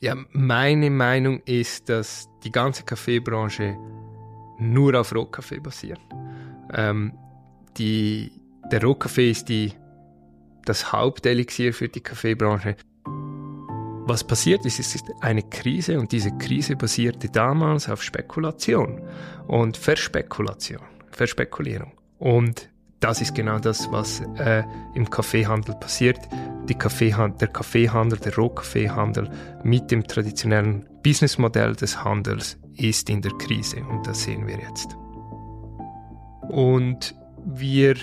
Ja, meine Meinung ist, dass die ganze Kaffeebranche nur auf Rohkaffee basiert. Ähm, die, der Rohkaffee ist die, das Hauptelixier für die Kaffeebranche. Was passiert ist, es ist eine Krise und diese Krise basierte damals auf Spekulation und Verspekulation, Verspekulierung. Und das ist genau das, was äh, im Kaffeehandel passiert. Kaffeehand der Kaffeehandel, der Rohkaffeehandel mit dem traditionellen Businessmodell des Handels ist in der Krise und das sehen wir jetzt. Und wir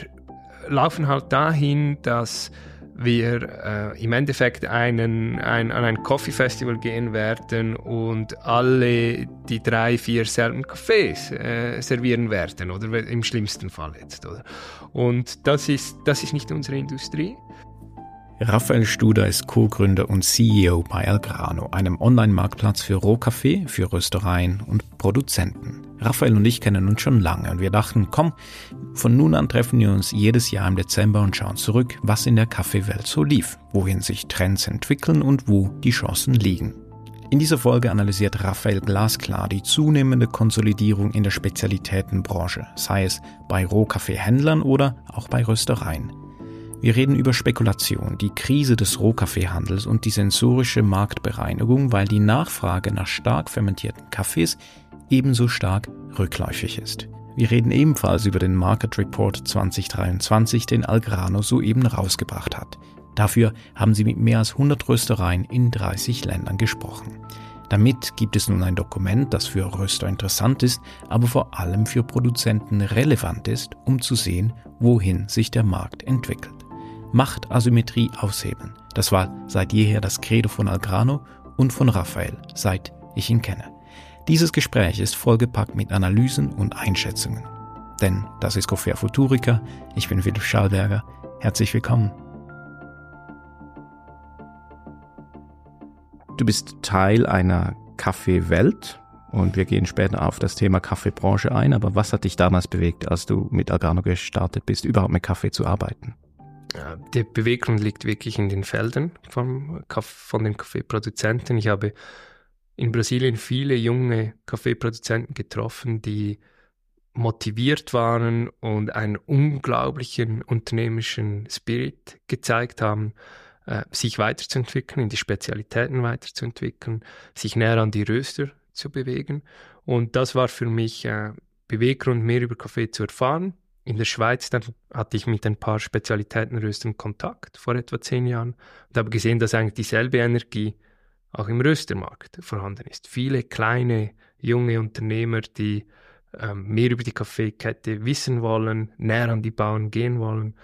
laufen halt dahin, dass wir äh, im Endeffekt einen, ein, an ein Coffee Festival gehen werden und alle die drei, vier selben Cafés äh, servieren werden, oder im schlimmsten Fall jetzt. Oder? Und das ist, das ist nicht unsere Industrie. Raphael Studer ist Co-Gründer und CEO bei Algrano, einem Online-Marktplatz für Rohkaffee, für Röstereien und Produzenten. Raphael und ich kennen uns schon lange und wir dachten, komm, von nun an treffen wir uns jedes Jahr im Dezember und schauen zurück, was in der Kaffeewelt so lief, wohin sich Trends entwickeln und wo die Chancen liegen. In dieser Folge analysiert Raphael glasklar die zunehmende Konsolidierung in der Spezialitätenbranche, sei es bei Rohkaffeehändlern oder auch bei Röstereien. Wir reden über Spekulation, die Krise des Rohkaffeehandels und die sensorische Marktbereinigung, weil die Nachfrage nach stark fermentierten Kaffees ebenso stark rückläufig ist. Wir reden ebenfalls über den Market Report 2023, den Algrano soeben rausgebracht hat. Dafür haben sie mit mehr als 100 Röstereien in 30 Ländern gesprochen. Damit gibt es nun ein Dokument, das für Röster interessant ist, aber vor allem für Produzenten relevant ist, um zu sehen, wohin sich der Markt entwickelt. Machtasymmetrie aushebeln. Das war seit jeher das Credo von Algrano und von Raphael, seit ich ihn kenne. Dieses Gespräch ist vollgepackt mit Analysen und Einschätzungen. Denn das ist Coffea Futurica, ich bin Philipp Schallberger, herzlich willkommen. Du bist Teil einer Kaffeewelt und wir gehen später auf das Thema Kaffeebranche ein, aber was hat dich damals bewegt, als du mit Algrano gestartet bist, überhaupt mit Kaffee zu arbeiten? der Beweggrund liegt wirklich in den Feldern vom, von den Kaffeeproduzenten. Ich habe in Brasilien viele junge Kaffeeproduzenten getroffen, die motiviert waren und einen unglaublichen unternehmerischen Spirit gezeigt haben, äh, sich weiterzuentwickeln, in die Spezialitäten weiterzuentwickeln, sich näher an die Röster zu bewegen. Und das war für mich äh, Beweggrund, mehr über Kaffee zu erfahren, in der Schweiz, dann hatte ich mit ein paar Spezialitätenröstern Kontakt vor etwa zehn Jahren und habe gesehen, dass eigentlich dieselbe Energie auch im Röstermarkt vorhanden ist. Viele kleine, junge Unternehmer, die ähm, mehr über die Kaffeekette wissen wollen, näher an die Bauern gehen wollen.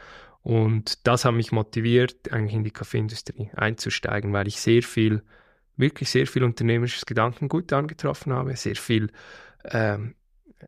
Und das hat mich motiviert, eigentlich in die Kaffeeindustrie einzusteigen, weil ich sehr viel, wirklich sehr viel unternehmerisches Gedankengut angetroffen habe, sehr viel ähm,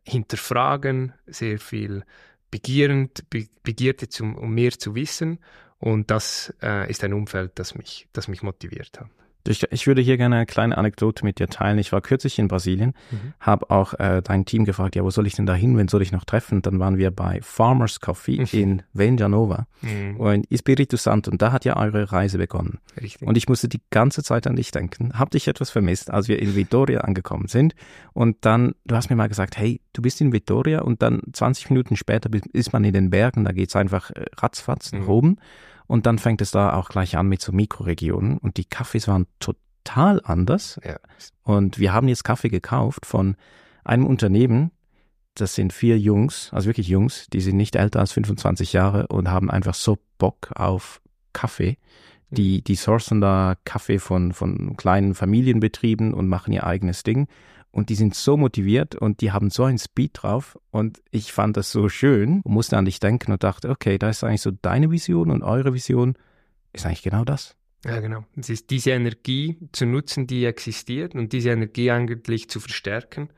hinterfragen, sehr viel begierend, be Begierde, zum, um mehr zu wissen. Und das äh, ist ein Umfeld, das mich, das mich motiviert hat. Ich, ich würde hier gerne eine kleine Anekdote mit dir teilen. Ich war kürzlich in Brasilien, mhm. habe auch äh, dein Team gefragt, ja, wo soll ich denn da hin, wen soll ich noch treffen? Dann waren wir bei Farmers Coffee mhm. in Venjanova mhm. und Espiritu Santo und da hat ja eure Reise begonnen. Richtig. Und ich musste die ganze Zeit an dich denken. Hab dich etwas vermisst, als wir in Vitoria angekommen sind und dann, du hast mir mal gesagt, hey, du bist in Vitoria und dann 20 Minuten später ist man in den Bergen, da geht's einfach äh, ratzfatz nach mhm. Und dann fängt es da auch gleich an mit so Mikroregionen und die Kaffees waren total anders. Ja. Und wir haben jetzt Kaffee gekauft von einem Unternehmen, das sind vier Jungs, also wirklich Jungs, die sind nicht älter als 25 Jahre und haben einfach so Bock auf Kaffee. Die, die sourcen da Kaffee von, von kleinen Familienbetrieben und machen ihr eigenes Ding und die sind so motiviert und die haben so einen Speed drauf und ich fand das so schön und musste an dich denken und dachte, okay, da ist eigentlich so deine Vision und eure Vision ist eigentlich genau das. Ja, genau. Es ist diese Energie zu nutzen, die existiert und diese Energie eigentlich zu verstärken.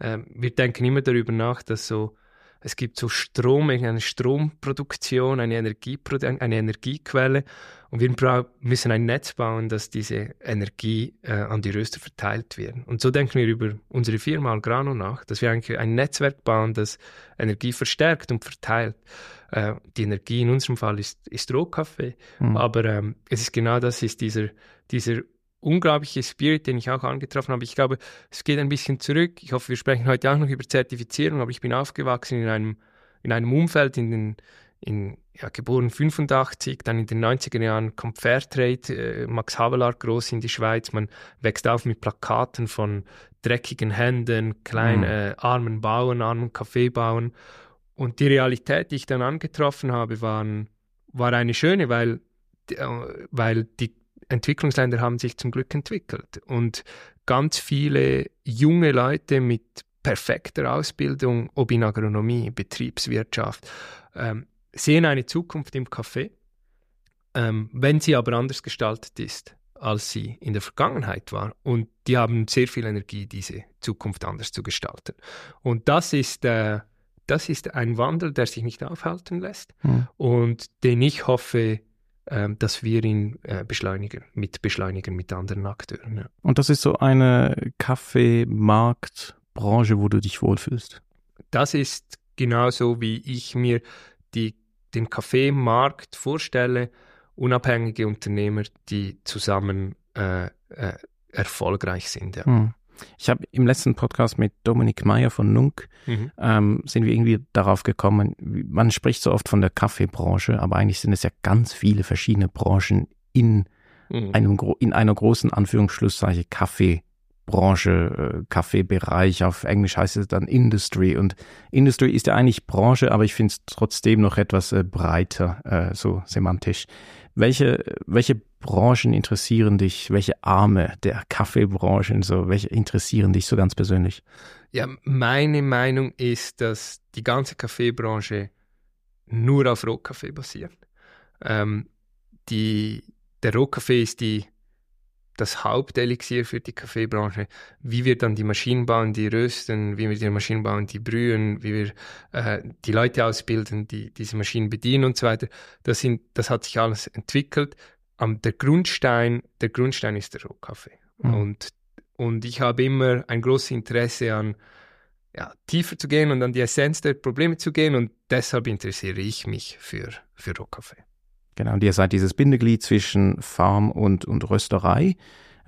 Ähm, wir denken immer darüber nach, dass so es gibt so Strom, eine Stromproduktion, eine, Energieprodu eine Energiequelle und wir müssen ein Netz bauen, dass diese Energie äh, an die Röster verteilt wird. Und so denken wir über unsere Firma Algrano nach, dass wir eigentlich ein Netzwerk bauen, das Energie verstärkt und verteilt. Äh, die Energie in unserem Fall ist, ist Rohkaffee, mhm. aber ähm, es ist genau das, ist dieser, dieser unglaubliche Spirit, den ich auch angetroffen habe. Ich glaube, es geht ein bisschen zurück. Ich hoffe, wir sprechen heute auch noch über Zertifizierung, aber ich bin aufgewachsen in einem, in einem Umfeld, in den, in, ja, geboren 85, dann in den 90er Jahren kommt Fairtrade, äh, Max Havelaar groß in die Schweiz. Man wächst auf mit Plakaten von dreckigen Händen, kleinen, mhm. äh, armen Bauern, armen Kaffeebauern. Und die Realität, die ich dann angetroffen habe, waren, war eine schöne, weil, äh, weil die Entwicklungsländer haben sich zum Glück entwickelt. Und ganz viele junge Leute mit perfekter Ausbildung, ob in Agronomie, Betriebswirtschaft, ähm, sehen eine Zukunft im Café, ähm, wenn sie aber anders gestaltet ist, als sie in der Vergangenheit war. Und die haben sehr viel Energie, diese Zukunft anders zu gestalten. Und das ist, äh, das ist ein Wandel, der sich nicht aufhalten lässt mhm. und den ich hoffe, dass wir ihn äh, beschleunigen, mit beschleunigen mit anderen Akteuren. Ja. Und das ist so eine Kaffeemarktbranche, wo du dich wohlfühlst? Das ist genauso, wie ich mir die den Kaffeemarkt vorstelle, unabhängige Unternehmer, die zusammen äh, äh, erfolgreich sind. Ja. Hm. Ich habe im letzten Podcast mit Dominik Meyer von Nunk, mhm. ähm, sind wir irgendwie darauf gekommen, man spricht so oft von der Kaffeebranche, aber eigentlich sind es ja ganz viele verschiedene Branchen in, mhm. einem, in einer großen Anführungsschlusszeichen Kaffee. Branche, äh, Kaffeebereich, auf Englisch heißt es dann Industry und Industry ist ja eigentlich Branche, aber ich finde es trotzdem noch etwas äh, breiter, äh, so semantisch. Welche, welche Branchen interessieren dich, welche Arme der Kaffeebranche, so, welche interessieren dich so ganz persönlich? Ja, meine Meinung ist, dass die ganze Kaffeebranche nur auf Rohkaffee basiert. Ähm, die, der Rohkaffee ist die das Hauptelixier für die Kaffeebranche, wie wir dann die Maschinen bauen, die rösten, wie wir die Maschinen bauen, die brühen, wie wir äh, die Leute ausbilden, die diese Maschinen bedienen und so weiter. Das, sind, das hat sich alles entwickelt. Um, der Grundstein, der Grundstein ist der Rohkaffee. Mhm. Und, und ich habe immer ein großes Interesse an ja, tiefer zu gehen und an die Essenz der Probleme zu gehen und deshalb interessiere ich mich für, für Rohkaffee. Genau, und ihr seid dieses Bindeglied zwischen Farm und, und Rösterei.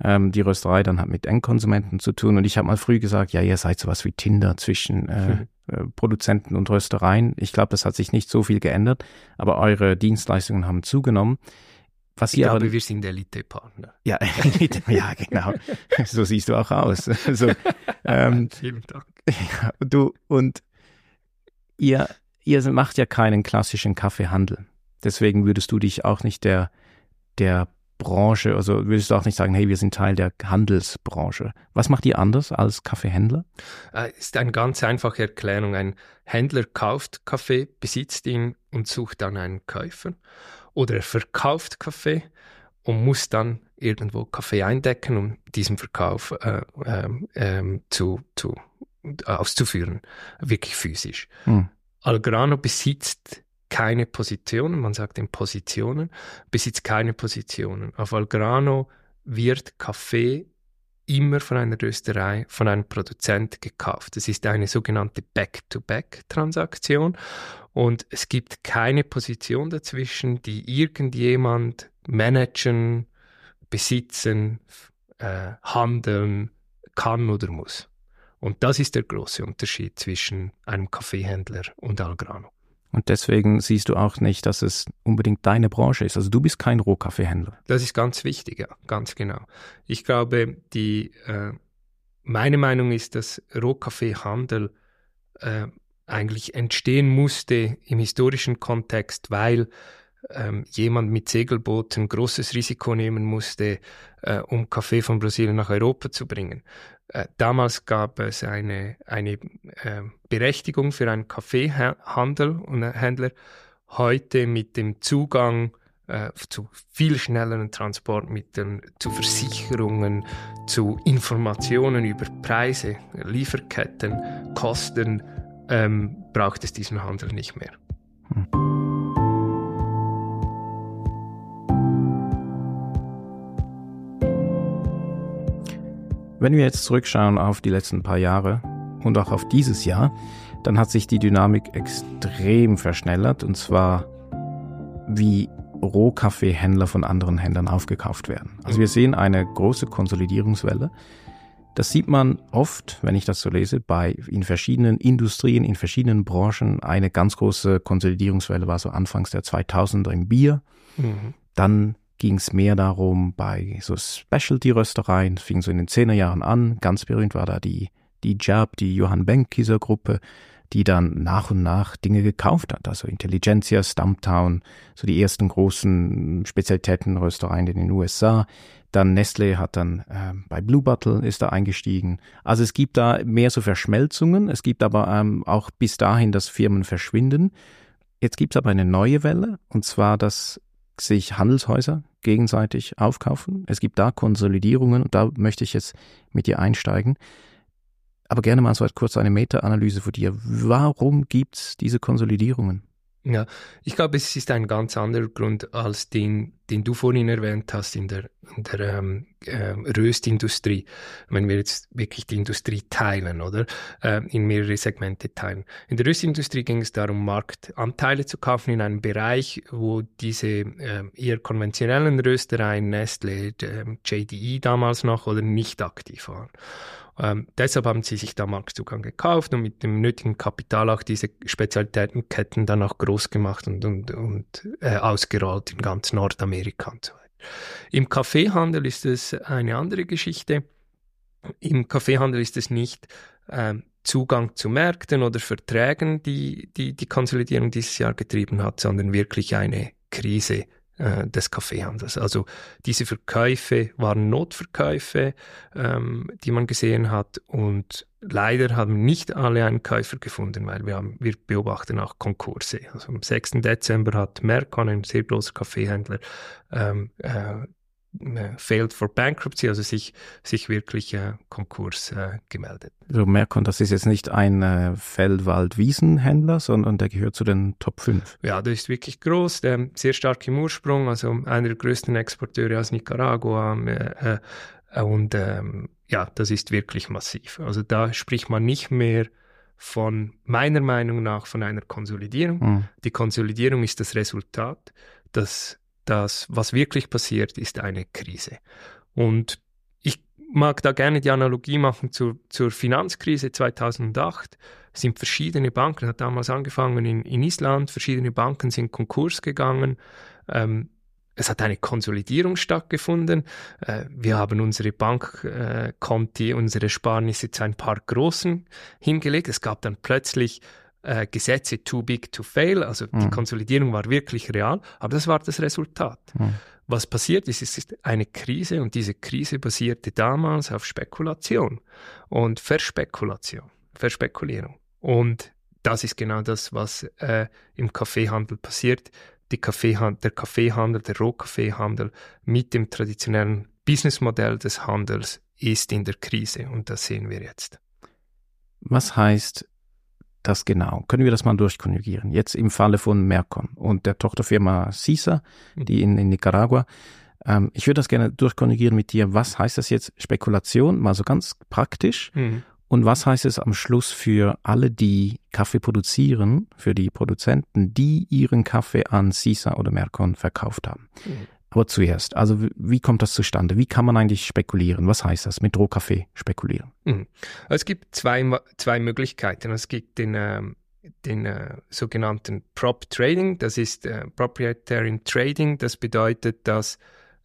Ähm, die Rösterei dann hat mit Endkonsumenten zu tun. Und ich habe mal früh gesagt, ja, ihr seid sowas wie Tinder zwischen äh, äh, Produzenten und Röstereien. Ich glaube, das hat sich nicht so viel geändert, aber eure Dienstleistungen haben zugenommen. Was ich glaube, aber, wir sind Elite-Partner. Ja, ja, genau. so siehst du auch aus. So, ähm, Vielen Dank. Ja, du, und ihr, ihr macht ja keinen klassischen Kaffeehandel. Deswegen würdest du dich auch nicht der, der Branche, also würdest du auch nicht sagen, hey, wir sind Teil der Handelsbranche. Was macht ihr anders als Kaffeehändler? Äh, ist eine ganz einfache Erklärung. Ein Händler kauft Kaffee, besitzt ihn und sucht dann einen Käufer. Oder er verkauft Kaffee und muss dann irgendwo Kaffee eindecken, um diesen Verkauf äh, äh, zu, zu, auszuführen, wirklich physisch. Hm. Algrano besitzt keine Positionen, man sagt in Positionen, besitzt keine Positionen. Auf Algrano wird Kaffee immer von einer Rösterei, von einem Produzent gekauft. Das ist eine sogenannte Back-to-Back-Transaktion und es gibt keine Position dazwischen, die irgendjemand managen, besitzen, äh, handeln kann oder muss. Und das ist der große Unterschied zwischen einem Kaffeehändler und Algrano. Und deswegen siehst du auch nicht, dass es unbedingt deine Branche ist. Also du bist kein Rohkaffeehändler. Das ist ganz wichtig, ja, ganz genau. Ich glaube, die, äh, meine Meinung ist, dass Rohkaffeehandel äh, eigentlich entstehen musste im historischen Kontext, weil ähm, jemand mit Segelbooten großes Risiko nehmen musste, äh, um Kaffee von Brasilien nach Europa zu bringen. Äh, damals gab es eine, eine äh, Berechtigung für einen Kaffeehandel und Händler. Heute mit dem Zugang äh, zu viel schnelleren Transportmitteln, zu Versicherungen, zu Informationen über Preise, Lieferketten, Kosten, ähm, braucht es diesen Handel nicht mehr. Wenn wir jetzt zurückschauen auf die letzten paar Jahre und auch auf dieses Jahr, dann hat sich die Dynamik extrem verschnellert und zwar wie Rohkaffeehändler von anderen Händlern aufgekauft werden. Also wir sehen eine große Konsolidierungswelle. Das sieht man oft, wenn ich das so lese, bei in verschiedenen Industrien, in verschiedenen Branchen. Eine ganz große Konsolidierungswelle war so anfangs der 2000er im Bier. Mhm. Dann ging es mehr darum bei so Specialty-Röstereien, fing so in den 10er Jahren an. Ganz berühmt war da die, die Jab, die Johann Benkiser Gruppe, die dann nach und nach Dinge gekauft hat. Also Intelligentsia, Stumptown, so die ersten großen Spezialitätenröstereien in den USA. Dann Nestle hat dann äh, bei Blue Bottle ist da eingestiegen. Also es gibt da mehr so Verschmelzungen. Es gibt aber ähm, auch bis dahin, dass Firmen verschwinden. Jetzt gibt es aber eine neue Welle und zwar, dass sich Handelshäuser gegenseitig aufkaufen. Es gibt da Konsolidierungen und da möchte ich jetzt mit dir einsteigen. Aber gerne mal so kurz eine Meta-Analyse von dir. Warum gibt es diese Konsolidierungen? Ja, ich glaube, es ist ein ganz anderer Grund als den, den du vorhin erwähnt hast in der, in der ähm, äh, Röstindustrie. Wenn wir jetzt wirklich die Industrie teilen, oder? Äh, in mehrere Segmente teilen. In der Röstindustrie ging es darum, Marktanteile zu kaufen in einem Bereich, wo diese äh, eher konventionellen Röstereien, Nestle, JDE damals noch, oder nicht aktiv waren. Ähm, deshalb haben sie sich da Marktzugang gekauft und mit dem nötigen Kapital auch diese Spezialitätenketten dann auch groß gemacht und, und, und äh, ausgerollt in ganz Nordamerika und so weiter. Im Kaffeehandel ist es eine andere Geschichte. Im Kaffeehandel ist es nicht äh, Zugang zu Märkten oder Verträgen, die, die die Konsolidierung dieses Jahr getrieben hat, sondern wirklich eine Krise äh, des Kaffeehandels. Also diese Verkäufe waren Notverkäufe, ähm, die man gesehen hat und leider haben nicht alle einen Käufer gefunden, weil wir, haben, wir beobachten auch Konkurse. Also am 6. Dezember hat Mercon, ein sehr großer Kaffeehändler, ähm, äh, äh, failed for bankruptcy, also sich, sich wirklich äh, Konkurs äh, gemeldet. So Merkon, das ist jetzt nicht ein äh, Feldwald-Wiesenhändler, sondern der gehört zu den Top 5. Ja, der ist wirklich groß, der sehr stark im Ursprung, also einer der größten Exporteure aus Nicaragua äh, äh, und ähm, ja, das ist wirklich massiv. Also da spricht man nicht mehr von meiner Meinung nach von einer Konsolidierung. Mhm. Die Konsolidierung ist das Resultat, dass das, was wirklich passiert, ist eine Krise. Und ich mag da gerne die Analogie machen zur, zur Finanzkrise 2008. Es sind verschiedene Banken, hat damals angefangen in, in Island, verschiedene Banken sind Konkurs gegangen. Ähm, es hat eine Konsolidierung stattgefunden. Äh, wir haben unsere Bankkonti, unsere Sparnisse zu ein paar großen hingelegt. Es gab dann plötzlich äh, Gesetze too big to fail, also mhm. die Konsolidierung war wirklich real, aber das war das Resultat. Mhm. Was passiert ist, es ist eine Krise und diese Krise basierte damals auf Spekulation und Verspekulation, Verspekulierung. Und das ist genau das, was äh, im Kaffeehandel passiert. Kaffeehandel, der Kaffeehandel, der Rohkaffeehandel mit dem traditionellen Businessmodell des Handels ist in der Krise und das sehen wir jetzt. Was heißt das genau? Können wir das mal durchkonjugieren? Jetzt im Falle von Mercon und der Tochterfirma CISA, mhm. die in, in Nicaragua. Ähm, ich würde das gerne durchkonjugieren mit dir. Was heißt das jetzt Spekulation? Mal so ganz praktisch. Mhm. Und was heißt es am Schluss für alle, die Kaffee produzieren, für die Produzenten, die ihren Kaffee an CISA oder Mercon verkauft haben? Mhm. Aber zuerst, also wie kommt das zustande? Wie kann man eigentlich spekulieren? Was heißt das mit Rohkaffee spekulieren? Mhm. Es gibt zwei, zwei Möglichkeiten. Es gibt den, äh, den äh, sogenannten Prop Trading, das ist äh, Proprietary Trading. Das bedeutet, dass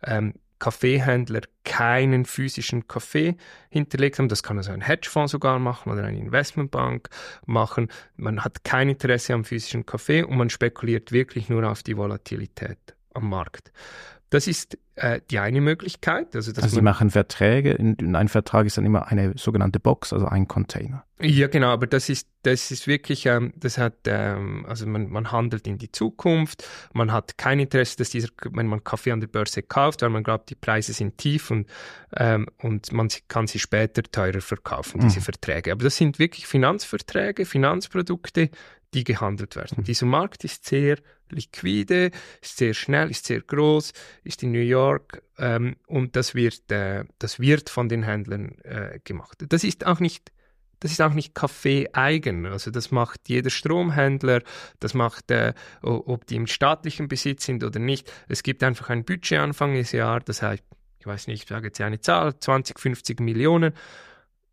ähm, Kaffeehändler keinen physischen Kaffee hinterlegt haben. Das kann also ein Hedgefonds sogar machen oder eine Investmentbank machen. Man hat kein Interesse am physischen Kaffee und man spekuliert wirklich nur auf die Volatilität am Markt. Das ist äh, die eine Möglichkeit. Also, dass also Sie machen Verträge, in, in ein Vertrag ist dann immer eine sogenannte Box, also ein Container. Ja, genau, aber das ist, das ist wirklich, ähm, das hat, ähm, also man, man handelt in die Zukunft, man hat kein Interesse, dass dieser, wenn man Kaffee an der Börse kauft, weil man glaubt, die Preise sind tief und, ähm, und man kann sie später teurer verkaufen, diese mhm. Verträge. Aber das sind wirklich Finanzverträge, Finanzprodukte, die gehandelt werden. Mhm. Dieser Markt ist sehr liquide, ist sehr schnell, ist sehr groß, ist in New York ähm, und das wird, äh, das wird von den Händlern äh, gemacht. Das ist auch nicht das ist auch nicht Kaffee eigen. Also das macht jeder Stromhändler, das macht, äh, ob die im staatlichen Besitz sind oder nicht. Es gibt einfach ein Budget Anfang des Jahres, das heißt, ich weiß nicht, ich sage jetzt eine Zahl, 20, 50 Millionen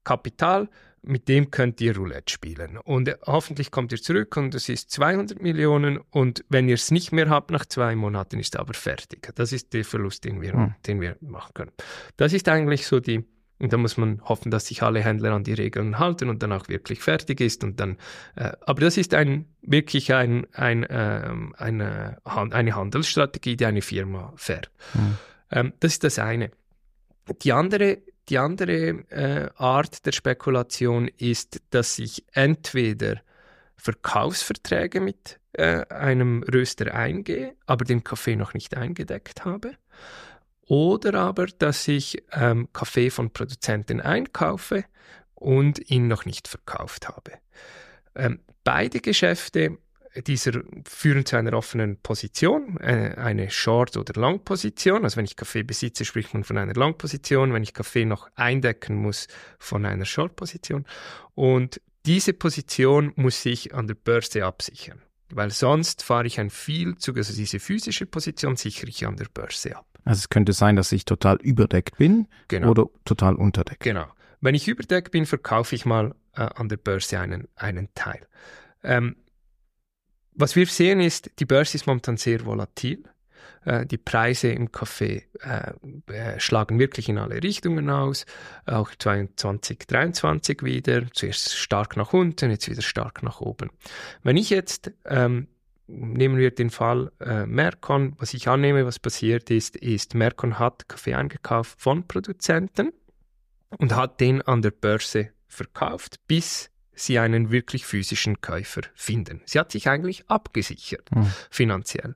Kapital, mit dem könnt ihr Roulette spielen. Und hoffentlich kommt ihr zurück und es ist 200 Millionen und wenn ihr es nicht mehr habt nach zwei Monaten, ist es aber fertig. Das ist der Verlust, den wir, hm. den wir machen können. Das ist eigentlich so die, und da muss man hoffen, dass sich alle Händler an die Regeln halten und dann auch wirklich fertig ist. Und dann, äh, aber das ist ein, wirklich ein, ein, äh, eine, eine Handelsstrategie, die eine Firma fährt. Mhm. Ähm, das ist das eine. Die andere, die andere äh, Art der Spekulation ist, dass ich entweder Verkaufsverträge mit äh, einem Röster eingehe, aber den Kaffee noch nicht eingedeckt habe oder aber, dass ich ähm, Kaffee von Produzenten einkaufe und ihn noch nicht verkauft habe. Ähm, beide Geschäfte dieser führen zu einer offenen Position, äh, eine Short- oder Long-Position. Also wenn ich Kaffee besitze, spricht man von einer Long-Position. Wenn ich Kaffee noch eindecken muss, von einer Short-Position. Und diese Position muss ich an der Börse absichern, weil sonst fahre ich ein viel zu, also diese physische Position sichere ich an der Börse ab. Also es könnte sein, dass ich total überdeckt bin genau. oder total unterdeckt. Genau. Wenn ich überdeckt bin, verkaufe ich mal äh, an der Börse einen, einen Teil. Ähm, was wir sehen ist, die Börse ist momentan sehr volatil. Äh, die Preise im Kaffee äh, äh schlagen wirklich in alle Richtungen aus. Auch 2023 wieder. Zuerst stark nach unten, jetzt wieder stark nach oben. Wenn ich jetzt ähm, nehmen wir den Fall äh, Mercon. Was ich annehme, was passiert ist, ist, Mercon hat Kaffee eingekauft von Produzenten und hat den an der Börse verkauft, bis sie einen wirklich physischen Käufer finden. Sie hat sich eigentlich abgesichert, mhm. finanziell.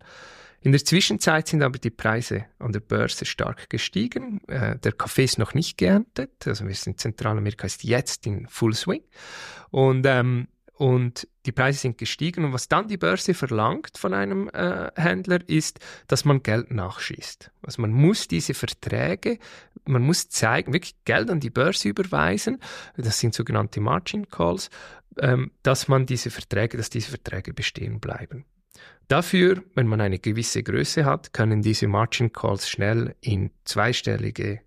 In der Zwischenzeit sind aber die Preise an der Börse stark gestiegen. Äh, der Kaffee ist noch nicht geerntet, also wir sind in Zentralamerika ist jetzt in Full Swing. Und ähm, und die Preise sind gestiegen. Und was dann die Börse verlangt von einem äh, Händler ist, dass man Geld nachschießt. Also man muss diese Verträge, man muss zeigen, wirklich Geld an die Börse überweisen. Das sind sogenannte Margin Calls, ähm, dass man diese Verträge, dass diese Verträge bestehen bleiben. Dafür, wenn man eine gewisse Größe hat, können diese Margin Calls schnell in zweistellige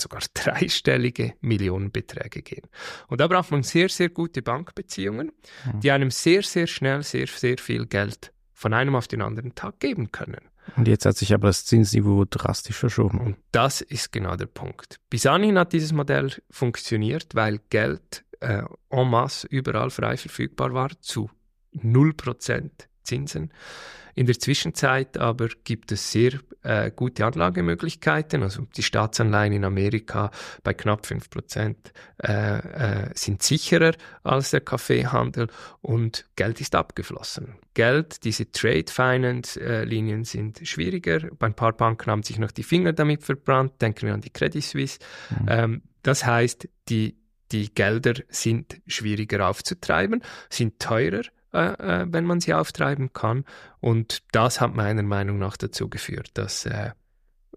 sogar dreistellige Millionenbeträge gehen. Und da braucht man sehr, sehr gute Bankbeziehungen, mhm. die einem sehr, sehr schnell sehr, sehr viel Geld von einem auf den anderen Tag geben können. Und jetzt hat sich aber das Zinsniveau drastisch verschoben. Und das ist genau der Punkt. Bis anhin hat dieses Modell funktioniert, weil Geld äh, en masse überall frei verfügbar war zu 0% Zinsen. In der Zwischenzeit aber gibt es sehr äh, gute Anlagemöglichkeiten. Also die Staatsanleihen in Amerika bei knapp 5% äh, äh, sind sicherer als der Kaffeehandel und Geld ist abgeflossen. Geld, diese Trade Finance äh, Linien sind schwieriger. Bei ein paar Banken haben sich noch die Finger damit verbrannt. Denken wir an die Credit Suisse. Mhm. Ähm, das heißt, die die Gelder sind schwieriger aufzutreiben, sind teurer äh, äh, wenn man sie auftreiben kann. Und das hat meiner Meinung nach dazu geführt, dass äh,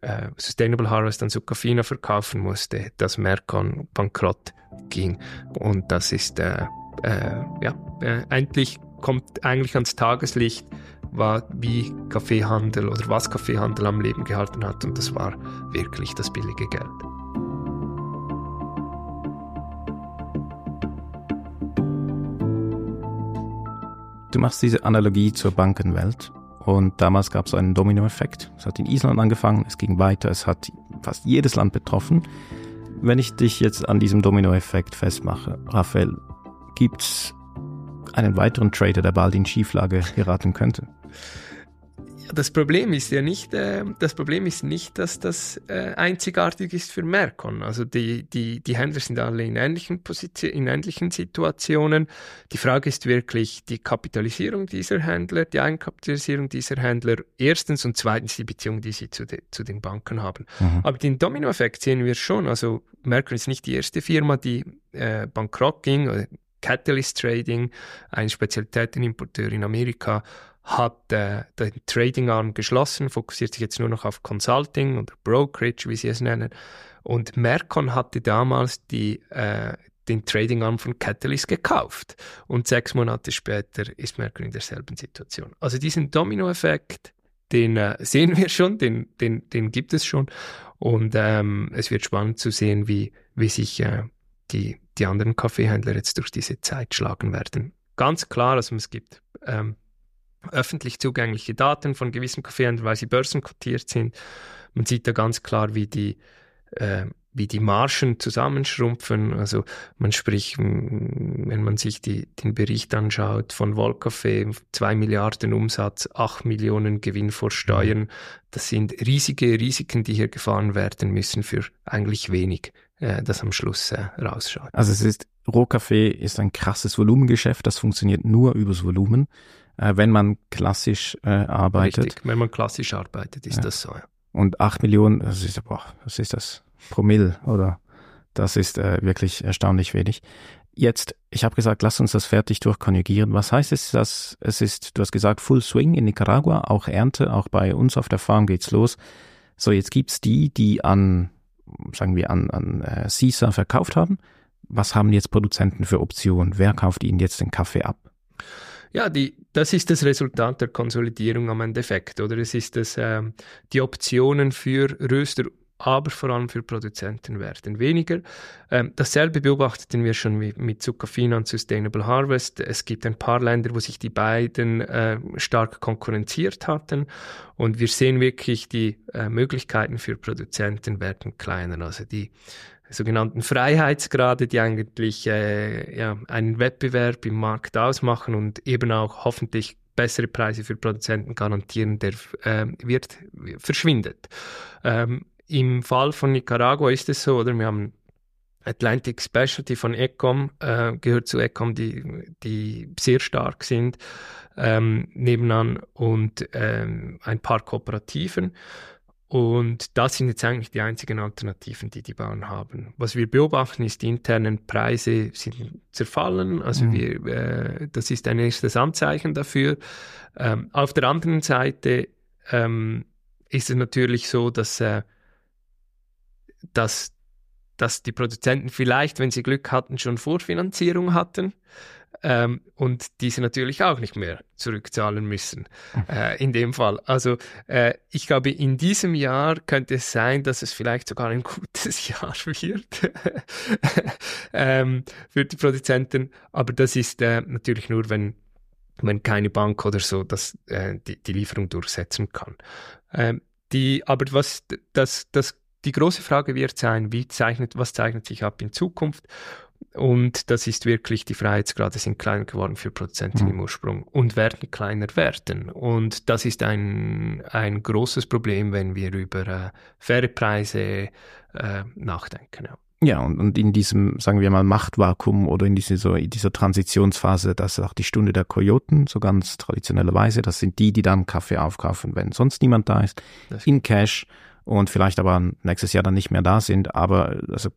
äh, Sustainable Harvest dann Sucafina verkaufen musste, dass Mercon bankrott ging. Und das ist, äh, ja, endlich kommt eigentlich ans Tageslicht, war, wie Kaffeehandel oder was Kaffeehandel am Leben gehalten hat. Und das war wirklich das billige Geld. Du machst diese Analogie zur Bankenwelt und damals gab es einen Dominoeffekt. Es hat in Island angefangen, es ging weiter, es hat fast jedes Land betroffen. Wenn ich dich jetzt an diesem Dominoeffekt festmache, Raphael, gibt es einen weiteren Trader, der bald in Schieflage geraten könnte? Das Problem ist ja nicht, äh, das Problem ist nicht, dass das äh, einzigartig ist für Mercon. Also die, die, die Händler sind alle in ähnlichen, Position, in ähnlichen Situationen. Die Frage ist wirklich die Kapitalisierung dieser Händler, die Eigenkapitalisierung dieser Händler, erstens und zweitens die Beziehung, die sie zu, de, zu den Banken haben. Mhm. Aber den Dominoeffekt sehen wir schon. Also Mercon ist nicht die erste Firma, die äh, bankrott ging. Catalyst Trading, ein Spezialitätenimporteur in Amerika, hat äh, den Trading-Arm geschlossen, fokussiert sich jetzt nur noch auf Consulting oder Brokerage, wie sie es nennen. Und Mercon hatte damals die, äh, den Trading-Arm von Catalyst gekauft. Und sechs Monate später ist Mercury in derselben Situation. Also diesen Domino-Effekt, den äh, sehen wir schon, den, den, den gibt es schon. Und ähm, es wird spannend zu sehen, wie, wie sich äh, die, die anderen Kaffeehändler jetzt durch diese Zeit schlagen werden. Ganz klar, also es gibt ähm, öffentlich zugängliche Daten von gewissen Kaffeehändlern, weil sie börsenkotiert sind. Man sieht da ganz klar, wie die äh, wie die Margen zusammenschrumpfen. Also man spricht, wenn man sich die, den Bericht anschaut von Volcafé, 2 Milliarden Umsatz, 8 Millionen Gewinn vor Steuern. Das sind riesige Risiken, die hier gefahren werden müssen für eigentlich wenig, äh, das am Schluss äh, rausschaut. Also es ist, Rohkaffee ist ein krasses Volumengeschäft, das funktioniert nur übers Volumen. Äh, wenn man klassisch äh, arbeitet. Richtig, wenn man klassisch arbeitet, ist ja. das so. Ja. Und 8 Millionen, das ist, boah, was ist das? Promille oder das ist äh, wirklich erstaunlich wenig. Jetzt, ich habe gesagt, lass uns das fertig durchkonjugieren. Was heißt es, dass es ist, du hast gesagt, Full Swing in Nicaragua, auch Ernte, auch bei uns auf der Farm geht's los. So, jetzt gibt's die, die an, sagen wir, an, an äh, CISA verkauft haben. Was haben jetzt Produzenten für Optionen? Wer kauft ihnen jetzt den Kaffee ab? Ja, die, das ist das Resultat der Konsolidierung am Endeffekt, oder? Es ist das, äh, die Optionen für Röster aber vor allem für Produzenten werden weniger. Ähm, dasselbe beobachteten wir schon mit, mit Zuckerfina und Sustainable Harvest. Es gibt ein paar Länder, wo sich die beiden äh, stark konkurrenziert hatten und wir sehen wirklich, die äh, Möglichkeiten für Produzenten werden kleiner. Also die sogenannten Freiheitsgrade, die eigentlich äh, ja, einen Wettbewerb im Markt ausmachen und eben auch hoffentlich bessere Preise für Produzenten garantieren, der äh, wird verschwindet. Ähm, im Fall von Nicaragua ist es so, oder wir haben Atlantic Specialty von Ecom, äh, gehört zu Ecom, die, die sehr stark sind, ähm, nebenan und ähm, ein paar Kooperativen. Und das sind jetzt eigentlich die einzigen Alternativen, die die Bauern haben. Was wir beobachten, ist, die internen Preise sind zerfallen. Also mhm. wir, äh, das ist ein erstes Anzeichen dafür. Ähm, auf der anderen Seite ähm, ist es natürlich so, dass äh, dass, dass die Produzenten vielleicht, wenn sie Glück hatten, schon Vorfinanzierung hatten ähm, und diese natürlich auch nicht mehr zurückzahlen müssen. Mhm. Äh, in dem Fall. Also äh, ich glaube, in diesem Jahr könnte es sein, dass es vielleicht sogar ein gutes Jahr wird ähm, für die Produzenten. Aber das ist äh, natürlich nur, wenn wenn keine Bank oder so das, äh, die, die Lieferung durchsetzen kann. Ähm, die, aber was das, das die große Frage wird sein, wie zeichnet, was zeichnet sich ab in Zukunft? Und das ist wirklich, die Freiheitsgrade sind kleiner geworden für Produzenten mhm. im Ursprung und werden kleiner werden. Und das ist ein, ein großes Problem, wenn wir über äh, faire Preise äh, nachdenken. Ja. Ja, und, und in diesem, sagen wir mal, Machtvakuum oder in, diese, so, in dieser Transitionsphase, das ist auch die Stunde der Kojoten, so ganz traditionellerweise. Das sind die, die dann Kaffee aufkaufen, wenn sonst niemand da ist, das in Cash und vielleicht aber nächstes Jahr dann nicht mehr da sind. Aber also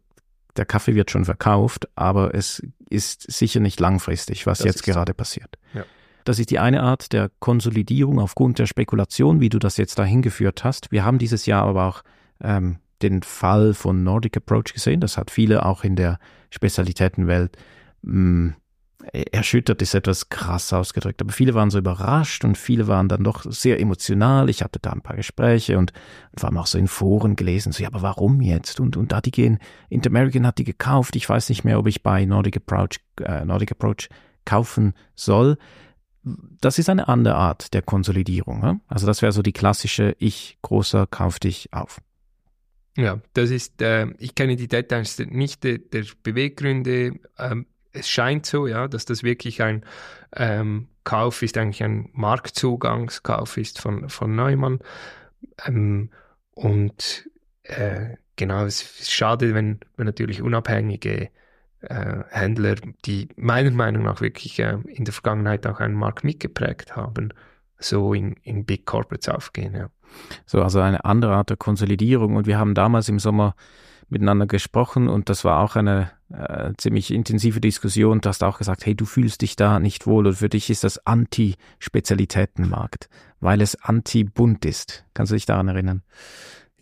der Kaffee wird schon verkauft, aber es ist sicher nicht langfristig, was das jetzt gerade so. passiert. Ja. Das ist die eine Art der Konsolidierung aufgrund der Spekulation, wie du das jetzt dahin geführt hast. Wir haben dieses Jahr aber auch ähm, den Fall von Nordic Approach gesehen. Das hat viele auch in der Spezialitätenwelt mh, mm, erschüttert ist etwas krass ausgedrückt, aber viele waren so überrascht und viele waren dann doch sehr emotional. Ich hatte da ein paar Gespräche und vor allem auch so in Foren gelesen, so, ja, aber warum jetzt? Und, und da die gehen, Interamerican hat die gekauft, ich weiß nicht mehr, ob ich bei Nordic Approach, äh, Nordic Approach kaufen soll. Das ist eine andere Art der Konsolidierung. Ja? Also das wäre so die klassische, ich großer, kauf dich auf. Ja, das ist, äh, ich kenne die Details nicht der, der Beweggründe. Ähm, es scheint so, ja, dass das wirklich ein ähm, Kauf ist, eigentlich ein Marktzugangskauf ist von, von Neumann. Ähm, und äh, genau, es ist schade, wenn, wenn natürlich unabhängige äh, Händler, die meiner Meinung nach wirklich äh, in der Vergangenheit auch einen Markt mitgeprägt haben, so in, in Big Corporates aufgehen. Ja. So, also eine andere Art der Konsolidierung. Und wir haben damals im Sommer miteinander gesprochen und das war auch eine äh, ziemlich intensive Diskussion. Du hast auch gesagt, hey, du fühlst dich da nicht wohl und für dich ist das Anti-Spezialitätenmarkt, weil es anti-bunt ist. Kannst du dich daran erinnern?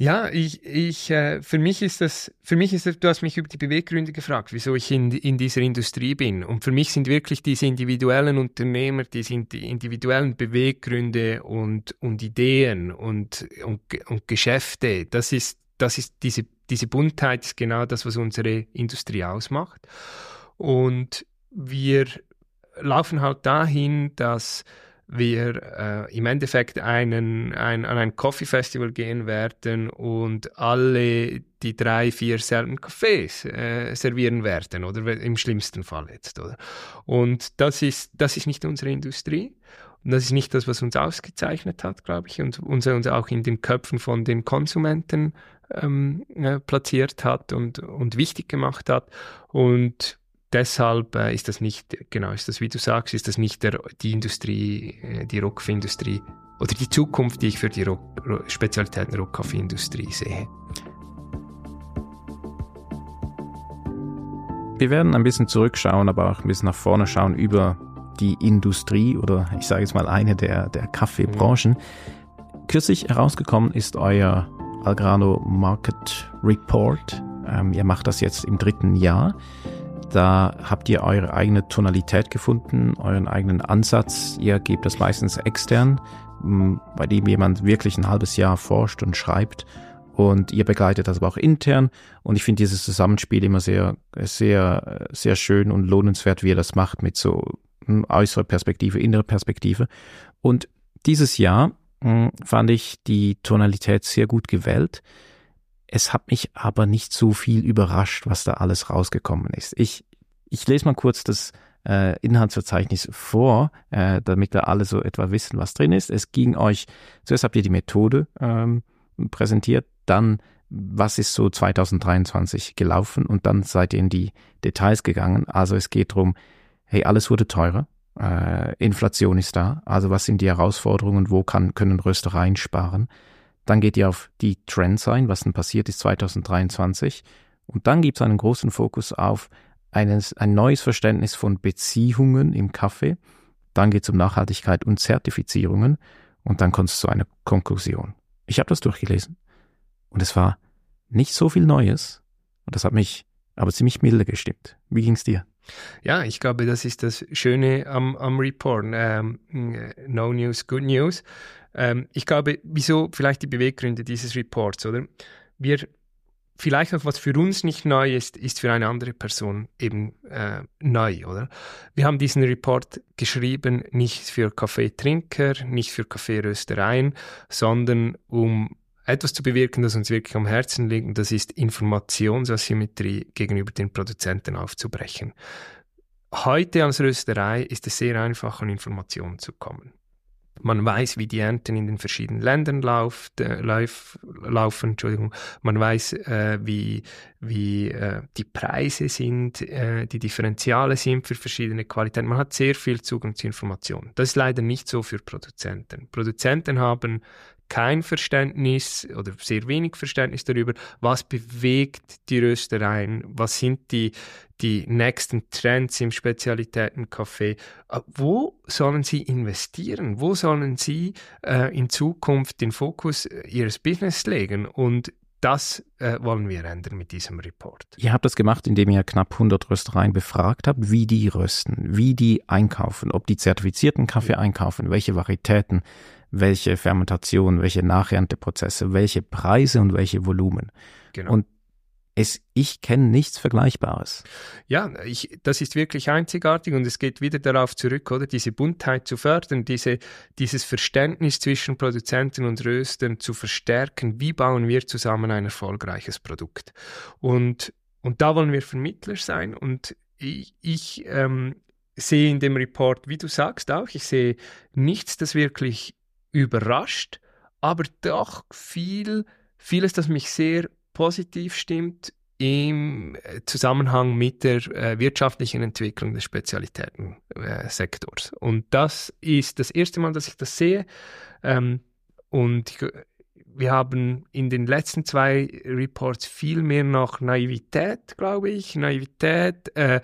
Ja, ich, ich, äh, für mich ist das, für mich ist das, du hast mich über die Beweggründe gefragt, wieso ich in, in dieser Industrie bin. Und für mich sind wirklich diese individuellen Unternehmer, diese individuellen Beweggründe und, und Ideen und, und, und Geschäfte, das ist, das ist diese, diese Buntheit ist genau das, was unsere Industrie ausmacht. Und wir laufen halt dahin, dass wir äh, im Endeffekt einen, ein, an ein Coffee Festival gehen werden und alle die drei, vier selben Cafés äh, servieren werden, oder im schlimmsten Fall jetzt, oder? Und das ist, das ist nicht unsere Industrie. Und das ist nicht das, was uns ausgezeichnet hat, glaube ich, und uns, uns auch in den Köpfen von den Konsumenten ähm, äh, platziert hat und, und wichtig gemacht hat. Und deshalb äh, ist das nicht, genau, ist das, wie du sagst, ist das nicht der, die Industrie, äh, die Rockindustrie oder die Zukunft, die ich für die Rock, Spezialitäten Rockkaffeeindustrie sehe. Wir werden ein bisschen zurückschauen, aber auch ein bisschen nach vorne schauen über die Industrie oder ich sage jetzt mal eine der, der Kaffeebranchen. Mhm. Kürzlich herausgekommen ist euer Algrano Market Report. Ähm, ihr macht das jetzt im dritten Jahr. Da habt ihr eure eigene Tonalität gefunden, euren eigenen Ansatz. Ihr gebt das meistens extern, bei dem jemand wirklich ein halbes Jahr forscht und schreibt. Und ihr begleitet das aber auch intern. Und ich finde dieses Zusammenspiel immer sehr, sehr, sehr schön und lohnenswert, wie ihr das macht mit so äußere Perspektive, innere Perspektive. Und dieses Jahr fand ich die Tonalität sehr gut gewählt. Es hat mich aber nicht so viel überrascht, was da alles rausgekommen ist. Ich, ich lese mal kurz das äh, Inhaltsverzeichnis vor, äh, damit wir alle so etwa wissen, was drin ist. Es ging euch, zuerst habt ihr die Methode ähm, präsentiert, dann was ist so 2023 gelaufen und dann seid ihr in die Details gegangen. Also es geht darum, hey, alles wurde teurer, äh, Inflation ist da, also was sind die Herausforderungen, wo kann, können Röstereien sparen? Dann geht ihr auf die Trends ein, was denn passiert ist 2023. Und dann gibt es einen großen Fokus auf eines, ein neues Verständnis von Beziehungen im Kaffee. Dann geht es um Nachhaltigkeit und Zertifizierungen. Und dann kommt es zu einer Konklusion. Ich habe das durchgelesen. Und es war nicht so viel Neues. Und das hat mich aber ziemlich milde gestimmt. Wie ging es dir? Ja, ich glaube, das ist das Schöne am, am Report. Ähm, no News, Good News. Ähm, ich glaube, wieso vielleicht die Beweggründe dieses Reports, oder? Wir vielleicht auch was für uns nicht neu ist, ist für eine andere Person eben äh, neu, oder? Wir haben diesen Report geschrieben nicht für Kaffeetrinker, nicht für Kaffeeröstereien, sondern um etwas zu bewirken, das uns wirklich am Herzen liegt, und das ist Informationsasymmetrie gegenüber den Produzenten aufzubrechen. Heute als Rösterei ist es sehr einfach, an Informationen zu kommen. Man weiß, wie die Ernten in den verschiedenen Ländern lauft, äh, lauf, laufen. Entschuldigung. Man weiß, äh, wie, wie äh, die Preise sind, äh, die Differentiale sind für verschiedene Qualitäten. Man hat sehr viel Zugang zu Informationen. Das ist leider nicht so für Produzenten. Produzenten haben kein Verständnis oder sehr wenig Verständnis darüber, was bewegt die Röstereien, was sind die, die nächsten Trends im Spezialitätencafé. Äh, wo sollen sie investieren? Wo sollen sie äh, in Zukunft den Fokus äh, ihres Business legen? Und das äh, wollen wir ändern mit diesem Report. Ihr habt das gemacht, indem ihr knapp 100 Röstereien befragt habt, wie die rösten, wie die einkaufen, ob die zertifizierten Kaffee einkaufen, welche Varietäten, welche Fermentation, welche Nachernteprozesse, welche Preise und welche Volumen. Genau. Und es, ich kenne nichts Vergleichbares. Ja, ich, das ist wirklich einzigartig und es geht wieder darauf zurück, oder diese Buntheit zu fördern, diese, dieses Verständnis zwischen Produzenten und Röstern zu verstärken. Wie bauen wir zusammen ein erfolgreiches Produkt? Und, und da wollen wir Vermittler sein und ich, ich ähm, sehe in dem Report, wie du sagst auch, ich sehe nichts, das wirklich überrascht, aber doch viel, vieles, das mich sehr positiv stimmt im äh, Zusammenhang mit der äh, wirtschaftlichen Entwicklung des Spezialitätensektors. Äh, und das ist das erste Mal, dass ich das sehe. Ähm, und ich, wir haben in den letzten zwei Reports viel mehr noch Naivität, glaube ich, Naivität äh,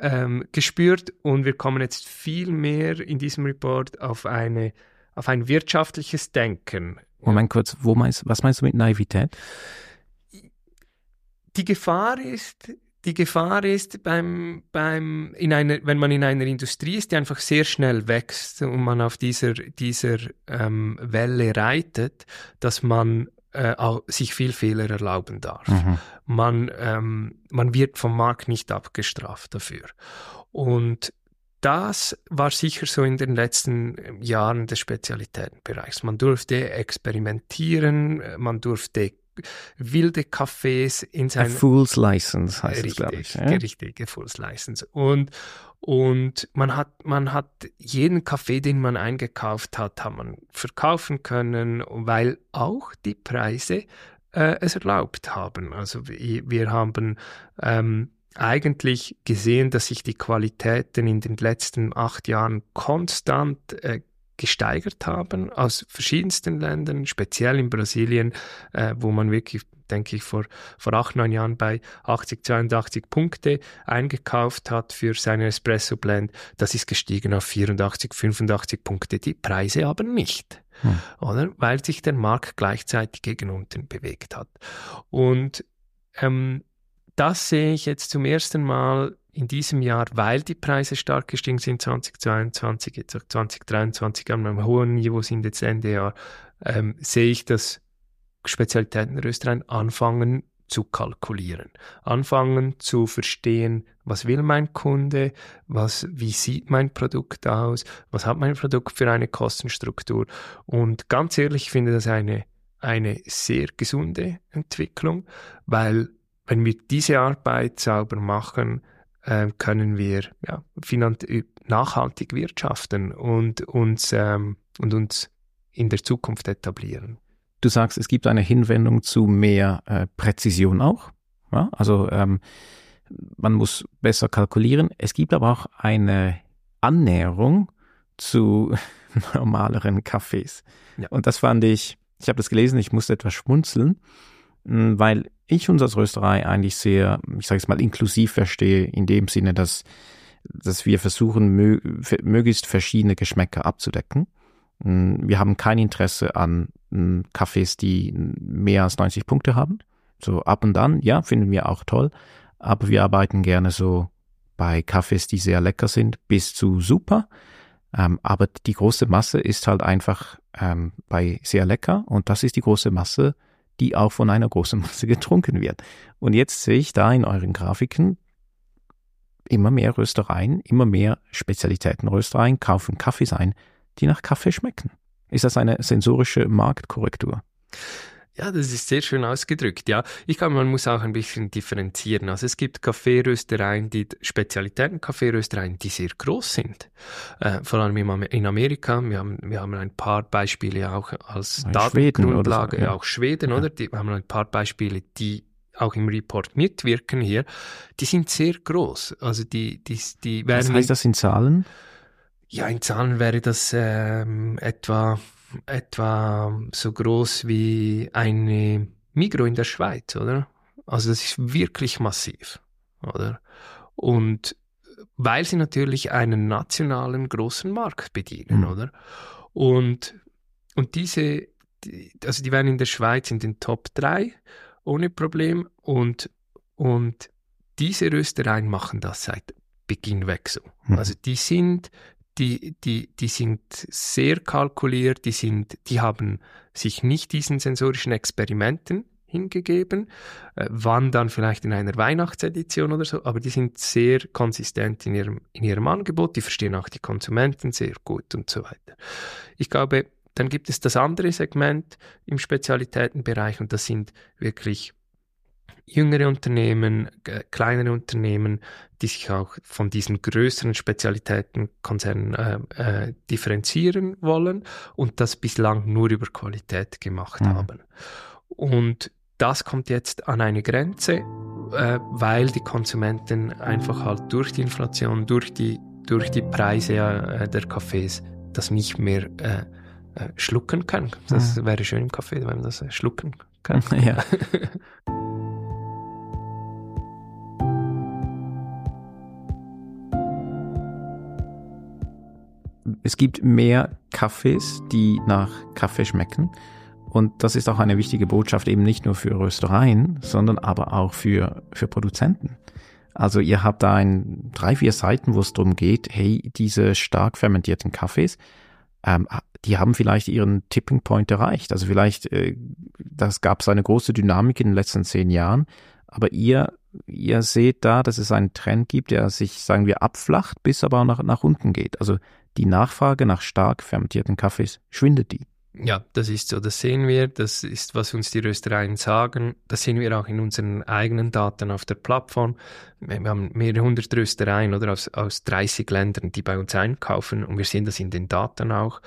ähm, gespürt und wir kommen jetzt viel mehr in diesem Report auf eine auf ein wirtschaftliches Denken Moment kurz, wo meinst, was meinst du mit Naivität? Die Gefahr ist, die Gefahr ist beim, beim, in einer, wenn man in einer Industrie ist, die einfach sehr schnell wächst und man auf dieser, dieser ähm, Welle reitet, dass man äh, auch sich viel Fehler erlauben darf. Mhm. Man, ähm, man wird vom Markt nicht abgestraft dafür. Und das war sicher so in den letzten Jahren des Spezialitätenbereichs. Man durfte experimentieren, man durfte wilde Cafés in seinem... Fool's License heißt richtig, es, glaube ich. Ja? Richtig, Fool's License. Und, und man hat, man hat jeden Kaffee, den man eingekauft hat, hat man verkaufen können, weil auch die Preise äh, es erlaubt haben. Also wir, wir haben ähm, eigentlich gesehen, dass sich die Qualitäten in den letzten acht Jahren konstant äh, gesteigert haben aus verschiedensten Ländern, speziell in Brasilien, äh, wo man wirklich, denke ich, vor, vor acht, neun Jahren bei 80, 82 Punkte eingekauft hat für seinen Espresso Blend. Das ist gestiegen auf 84, 85 Punkte, die Preise aber nicht. Hm. Oder? Weil sich der Markt gleichzeitig gegen unten bewegt hat. Und ähm, das sehe ich jetzt zum ersten Mal in diesem Jahr, weil die Preise stark gestiegen sind, 2022, jetzt auch 2023 an einem hohen Niveau sind jetzt Ende Jahr, ähm, sehe ich, dass Spezialitätenröstereien anfangen zu kalkulieren, anfangen zu verstehen, was will mein Kunde, was, wie sieht mein Produkt aus, was hat mein Produkt für eine Kostenstruktur. Und ganz ehrlich, ich finde das eine, eine sehr gesunde Entwicklung, weil wenn wir diese Arbeit sauber machen, äh, können wir ja, nachhaltig wirtschaften und uns, ähm, und uns in der Zukunft etablieren. Du sagst, es gibt eine Hinwendung zu mehr äh, Präzision auch. Ja? Also ähm, man muss besser kalkulieren. Es gibt aber auch eine Annäherung zu normaleren Kaffees. Ja. Und das fand ich, ich habe das gelesen, ich musste etwas schmunzeln, weil ich uns als Rösterei eigentlich sehr, ich sage es mal, inklusiv verstehe, in dem Sinne, dass, dass wir versuchen, mö möglichst verschiedene Geschmäcker abzudecken. Mm, wir haben kein Interesse an Kaffees, die mehr als 90 Punkte haben. So ab und an, ja, finden wir auch toll. Aber wir arbeiten gerne so bei Kaffees, die sehr lecker sind, bis zu super. Ähm, aber die große Masse ist halt einfach ähm, bei sehr lecker und das ist die große Masse, die auch von einer großen Masse getrunken wird. Und jetzt sehe ich da in euren Grafiken immer mehr Röstereien, immer mehr Spezialitätenröstereien kaufen Kaffees ein, die nach Kaffee schmecken. Ist das eine sensorische Marktkorrektur? Ja, das ist sehr schön ausgedrückt. Ja, ich glaube, man muss auch ein bisschen differenzieren. Also es gibt Kaffeeröstereien, die Spezialitäten Kaffeeröstereien, die sehr groß sind. Äh, vor allem in Amerika. Wir haben, wir haben ein paar Beispiele auch als Datengrundlage, so, ja. auch Schweden, ja. oder? Die, wir haben ein paar Beispiele, die auch im Report mitwirken hier. Die sind sehr groß. Also die, die, die werden. Was heißt das in Zahlen? Ja, in Zahlen wäre das ähm, etwa etwa so groß wie eine Migro in der Schweiz, oder? Also das ist wirklich massiv, oder? Und weil sie natürlich einen nationalen großen Markt bedienen, mhm. oder? Und, und diese, die, also die werden in der Schweiz in den Top 3 ohne Problem und, und diese Röstereien machen das seit Beginn weg so. Mhm. Also die sind die, die, die sind sehr kalkuliert, die, sind, die haben sich nicht diesen sensorischen Experimenten hingegeben, äh, waren dann vielleicht in einer Weihnachtsedition oder so, aber die sind sehr konsistent in ihrem, in ihrem Angebot, die verstehen auch die Konsumenten sehr gut und so weiter. Ich glaube, dann gibt es das andere Segment im Spezialitätenbereich und das sind wirklich jüngere Unternehmen, äh, kleinere Unternehmen, die sich auch von diesen größeren Spezialitätenkonzernen äh, äh, differenzieren wollen und das bislang nur über Qualität gemacht mhm. haben. Und das kommt jetzt an eine Grenze, äh, weil die Konsumenten einfach halt durch die Inflation, durch die, durch die Preise äh, der Cafés das nicht mehr äh, schlucken können. Das mhm. wäre schön im Kaffee, wenn man das schlucken kann. Ja. es gibt mehr Kaffees, die nach Kaffee schmecken. Und das ist auch eine wichtige Botschaft eben nicht nur für Röstereien, sondern aber auch für, für Produzenten. Also ihr habt da ein, drei, vier Seiten, wo es darum geht, hey, diese stark fermentierten Kaffees, ähm, die haben vielleicht ihren Tipping Point erreicht. Also vielleicht, äh, das gab es eine große Dynamik in den letzten zehn Jahren, aber ihr, ihr seht da, dass es einen Trend gibt, der sich, sagen wir, abflacht, bis aber auch nach, nach unten geht. Also die Nachfrage nach stark fermentierten Kaffees schwindet die. Ja, das ist so. Das sehen wir. Das ist, was uns die Röstereien sagen. Das sehen wir auch in unseren eigenen Daten auf der Plattform. Wir haben mehrere hundert Röstereien oder aus, aus 30 Ländern, die bei uns einkaufen. Und wir sehen das in den Daten auch.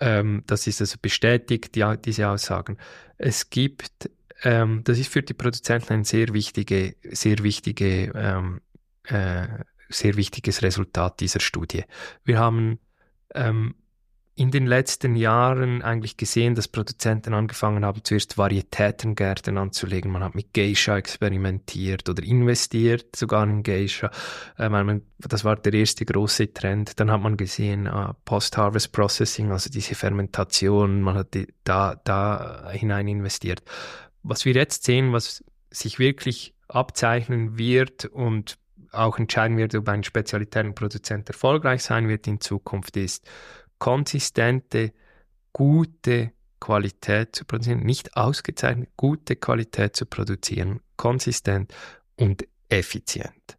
Ähm, das ist also bestätigt, die, diese Aussagen. Es gibt, ähm, das ist für die Produzenten ein sehr wichtige, sehr wichtige, ähm, äh, sehr wichtiges Resultat dieser Studie. Wir haben ähm, in den letzten Jahren eigentlich gesehen, dass Produzenten angefangen haben, zuerst Varietätengärten anzulegen. Man hat mit Geisha experimentiert oder investiert sogar in Geisha. Ähm, das war der erste große Trend. Dann hat man gesehen, uh, Post-Harvest Processing, also diese Fermentation, man hat die, da, da hinein investiert. Was wir jetzt sehen, was sich wirklich abzeichnen wird und auch entscheiden wird, ob ein spezialitären Produzent erfolgreich sein wird in Zukunft, ist, konsistente, gute Qualität zu produzieren, nicht ausgezeichnet, gute Qualität zu produzieren, konsistent und effizient.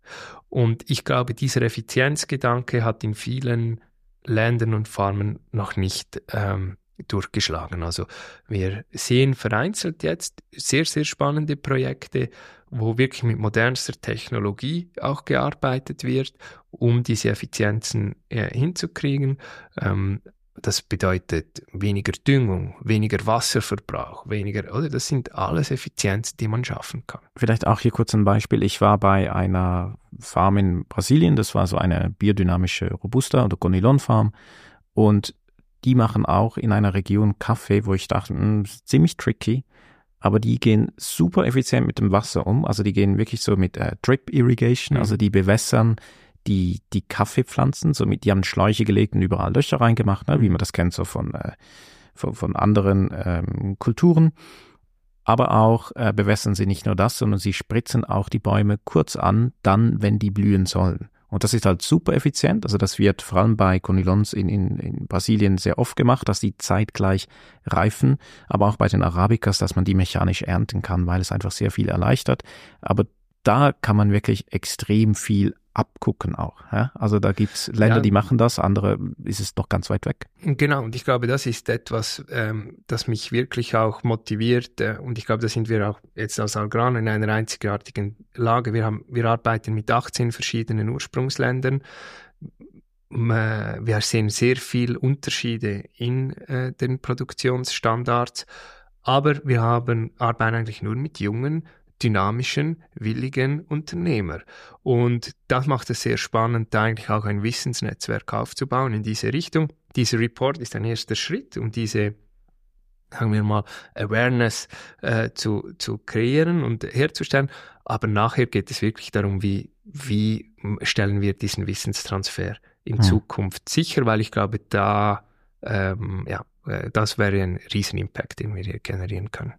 Und ich glaube, dieser Effizienzgedanke hat in vielen Ländern und Farmen noch nicht ähm, durchgeschlagen. Also wir sehen vereinzelt jetzt sehr, sehr spannende Projekte, wo wirklich mit modernster Technologie auch gearbeitet wird, um diese Effizienzen äh, hinzukriegen. Ähm, das bedeutet weniger Düngung, weniger Wasserverbrauch, weniger, oder? Das sind alles Effizienzen, die man schaffen kann. Vielleicht auch hier kurz ein Beispiel. Ich war bei einer Farm in Brasilien, das war so eine biodynamische Robusta oder Conilon Farm und die machen auch in einer Region Kaffee, wo ich dachte, mh, hm, ziemlich tricky, aber die gehen super effizient mit dem Wasser um. Also die gehen wirklich so mit äh, Drip Irrigation, mhm. also die bewässern die, die Kaffeepflanzen, so mit, die haben Schläuche gelegt und überall Löcher reingemacht, ne, wie man das kennt so von, äh, von, von anderen ähm, Kulturen. Aber auch äh, bewässern sie nicht nur das, sondern sie spritzen auch die Bäume kurz an, dann, wenn die blühen sollen. Und das ist halt super effizient. Also das wird vor allem bei Conilons in, in, in Brasilien sehr oft gemacht, dass die zeitgleich reifen, aber auch bei den Arabicas, dass man die mechanisch ernten kann, weil es einfach sehr viel erleichtert. Aber da kann man wirklich extrem viel abgucken auch. Ja? Also da gibt es Länder, ja. die machen das, andere ist es noch ganz weit weg. Genau, und ich glaube, das ist etwas, ähm, das mich wirklich auch motiviert. Äh, und ich glaube, da sind wir auch jetzt als Algrano in einer einzigartigen Lage. Wir, haben, wir arbeiten mit 18 verschiedenen Ursprungsländern. Wir sehen sehr viel Unterschiede in äh, den Produktionsstandards, aber wir haben, arbeiten eigentlich nur mit jungen dynamischen, willigen Unternehmer. Und das macht es sehr spannend, da eigentlich auch ein Wissensnetzwerk aufzubauen in diese Richtung. Dieser Report ist ein erster Schritt, um diese sagen wir mal, Awareness äh, zu, zu kreieren und herzustellen. Aber nachher geht es wirklich darum, wie, wie stellen wir diesen Wissenstransfer in hm. Zukunft sicher, weil ich glaube, da, ähm, ja, äh, das wäre ein Riesenimpact, den wir hier generieren können.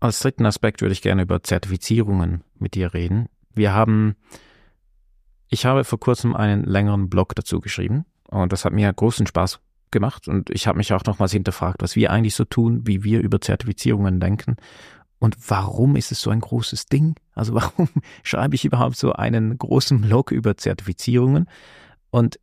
Als dritten Aspekt würde ich gerne über Zertifizierungen mit dir reden. Wir haben, ich habe vor kurzem einen längeren Blog dazu geschrieben und das hat mir großen Spaß gemacht und ich habe mich auch nochmals hinterfragt, was wir eigentlich so tun, wie wir über Zertifizierungen denken und warum ist es so ein großes Ding? Also warum schreibe ich überhaupt so einen großen Blog über Zertifizierungen? Und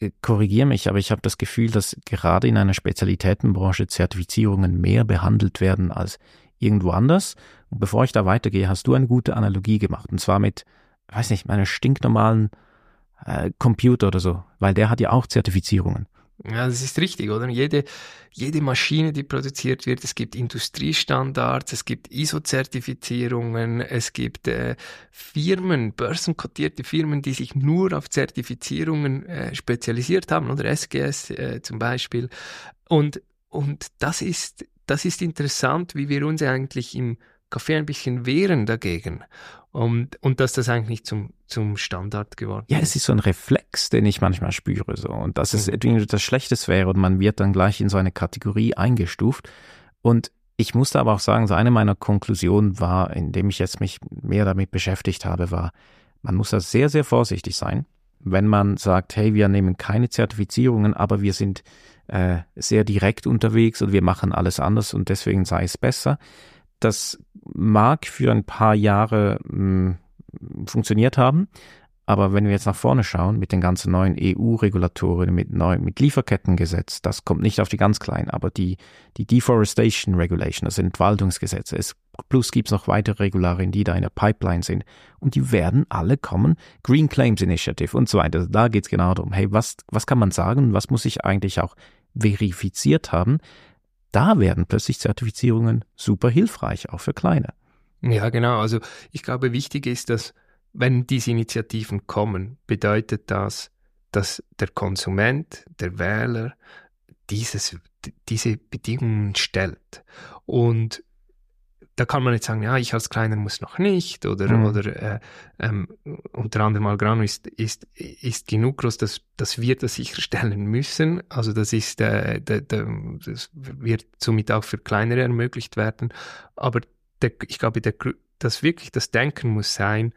äh, korrigiere mich, aber ich habe das Gefühl, dass gerade in einer Spezialitätenbranche Zertifizierungen mehr behandelt werden als irgendwo anders. Und bevor ich da weitergehe, hast du eine gute Analogie gemacht. Und zwar mit, weiß nicht, meiner stinknormalen äh, Computer oder so, weil der hat ja auch Zertifizierungen. Ja, das ist richtig, oder? Jede, jede Maschine, die produziert wird, es gibt Industriestandards, es gibt ISO-Zertifizierungen, es gibt äh, Firmen, börsenkotierte Firmen, die sich nur auf Zertifizierungen äh, spezialisiert haben, oder SGS äh, zum Beispiel. Und, und das ist das ist interessant, wie wir uns eigentlich im Kaffee ein bisschen wehren dagegen. Und, und dass das eigentlich zum, zum Standard geworden ist. Ja, es ist so ein Reflex, den ich manchmal spüre. So. Und dass es mhm. irgendwie das Schlechtes wäre und man wird dann gleich in so eine Kategorie eingestuft. Und ich musste aber auch sagen, so eine meiner Konklusionen war, indem ich jetzt mich mehr damit beschäftigt habe, war, man muss da sehr, sehr vorsichtig sein, wenn man sagt, hey, wir nehmen keine Zertifizierungen, aber wir sind äh, sehr direkt unterwegs und wir machen alles anders und deswegen sei es besser. Das mag für ein paar Jahre mh, hm, funktioniert haben, aber wenn wir jetzt nach vorne schauen mit den ganzen neuen EU-Regulatorien, mit, neu, mit Lieferkettengesetz, das kommt nicht auf die ganz kleinen, aber die, die Deforestation Regulation, also Entwaldungsgesetze, es, plus gibt es noch weitere Regularien, die da in der Pipeline sind und die werden alle kommen. Green Claims Initiative und so weiter. Da geht es genau darum, hey, was, was kann man sagen, was muss ich eigentlich auch verifiziert haben? Da werden plötzlich Zertifizierungen super hilfreich, auch für kleine. Ja, genau. Also ich glaube, wichtig ist, dass wenn diese Initiativen kommen, bedeutet das, dass der Konsument, der Wähler dieses, diese Bedingungen stellt. Und da kann man jetzt sagen, ja, ich als Kleiner muss noch nicht oder, mhm. oder äh, ähm, unter anderem Algrano ist, ist, ist genug groß, dass, dass wir das sicherstellen müssen. Also das ist, äh, der, der, das wird somit auch für Kleinere ermöglicht werden. Aber der, ich glaube, der, das wirklich das Denken muss sein,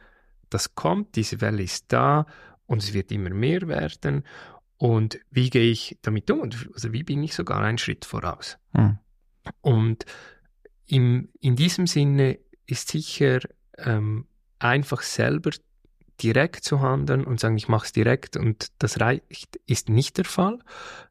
das kommt, diese Welle ist da und es wird immer mehr werden. Und wie gehe ich damit um? Also wie bin ich sogar einen Schritt voraus? Mhm. Und im, in diesem Sinne ist sicher ähm, einfach selber direkt zu handeln und sagen, ich mache es direkt und das reicht, ist nicht der Fall.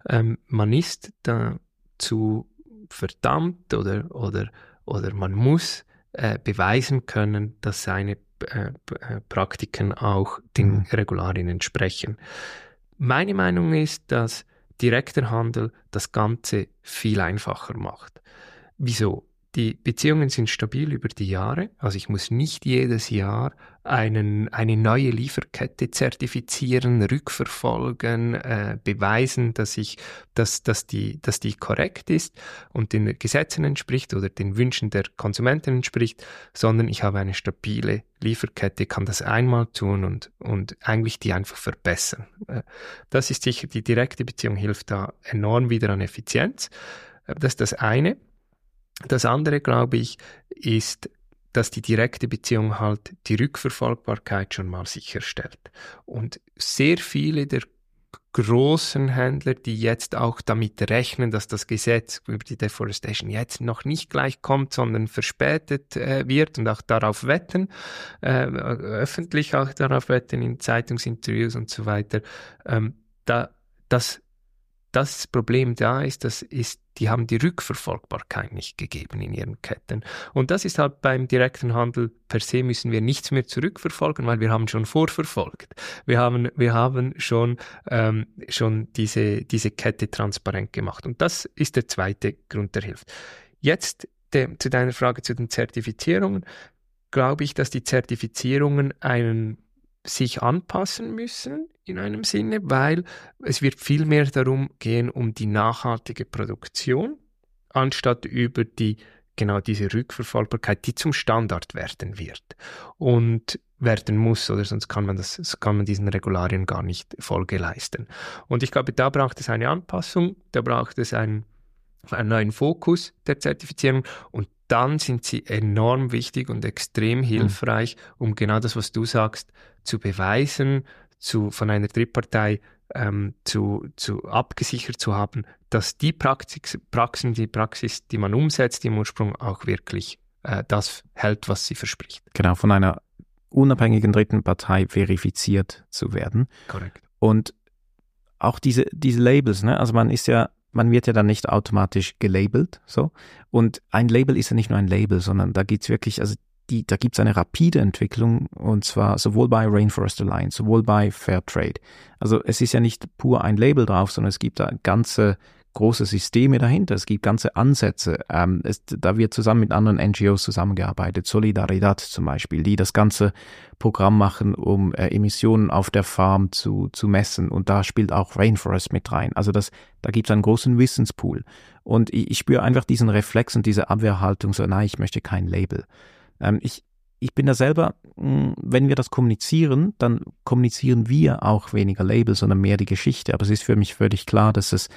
Ähm, man ist dazu verdammt oder, oder, oder man muss äh, beweisen können, dass seine äh, äh, Praktiken auch den mhm. Regularien entsprechen. Meine Meinung ist, dass direkter Handel das Ganze viel einfacher macht. Wieso? Die Beziehungen sind stabil über die Jahre. Also ich muss nicht jedes Jahr einen, eine neue Lieferkette zertifizieren, rückverfolgen, äh, beweisen, dass ich, dass, dass die, dass die korrekt ist und den Gesetzen entspricht oder den Wünschen der Konsumenten entspricht, sondern ich habe eine stabile Lieferkette, kann das einmal tun und, und eigentlich die einfach verbessern. Äh, das ist sicher, die direkte Beziehung hilft da enorm wieder an Effizienz. Äh, das ist das eine. Das andere, glaube ich, ist, dass die direkte Beziehung halt die Rückverfolgbarkeit schon mal sicherstellt. Und sehr viele der großen Händler, die jetzt auch damit rechnen, dass das Gesetz über die Deforestation jetzt noch nicht gleich kommt, sondern verspätet äh, wird und auch darauf wetten, äh, öffentlich auch darauf wetten in Zeitungsinterviews und so weiter, ähm, da, das das Problem da ist, das ist, die haben die Rückverfolgbarkeit nicht gegeben in ihren Ketten. Und das ist halt beim direkten Handel per se müssen wir nichts mehr zurückverfolgen, weil wir haben schon vorverfolgt. Wir haben, wir haben schon, ähm, schon diese, diese Kette transparent gemacht. Und das ist der zweite Grund, der hilft. Jetzt de, zu deiner Frage zu den Zertifizierungen, glaube ich, dass die Zertifizierungen einen sich anpassen müssen in einem Sinne, weil es wird viel mehr darum gehen, um die nachhaltige Produktion, anstatt über die genau diese Rückverfolgbarkeit, die zum Standard werden wird und werden muss, oder sonst kann man das, kann man diesen Regularien gar nicht Folge leisten. Und ich glaube, da braucht es eine Anpassung, da braucht es einen, einen neuen Fokus der Zertifizierung und dann sind sie enorm wichtig und extrem hm. hilfreich, um genau das, was du sagst, zu beweisen, zu, von einer Drittpartei ähm, zu, zu abgesichert zu haben, dass die Praxis, Praxen, die Praxis, die man umsetzt im Ursprung, auch wirklich äh, das hält, was sie verspricht. Genau, von einer unabhängigen dritten Partei verifiziert zu werden. Korrekt. Und auch diese, diese Labels, ne? also man ist ja, man wird ja dann nicht automatisch gelabelt, so. Und ein Label ist ja nicht nur ein Label, sondern da geht's wirklich, also die, da gibt es eine rapide Entwicklung und zwar sowohl bei Rainforest Alliance, sowohl bei Fairtrade. Also es ist ja nicht pur ein Label drauf, sondern es gibt da ganze große Systeme dahinter, es gibt ganze Ansätze. Ähm, es, da wird zusammen mit anderen NGOs zusammengearbeitet, Solidaridad zum Beispiel, die das ganze Programm machen, um äh, Emissionen auf der Farm zu, zu messen. Und da spielt auch Rainforest mit rein. Also das, da gibt es einen großen Wissenspool. Und ich, ich spüre einfach diesen Reflex und diese Abwehrhaltung, so, nein, ich möchte kein Label. Ähm, ich, ich bin da selber, hm, wenn wir das kommunizieren, dann kommunizieren wir auch weniger Label, sondern mehr die Geschichte. Aber es ist für mich völlig klar, dass es,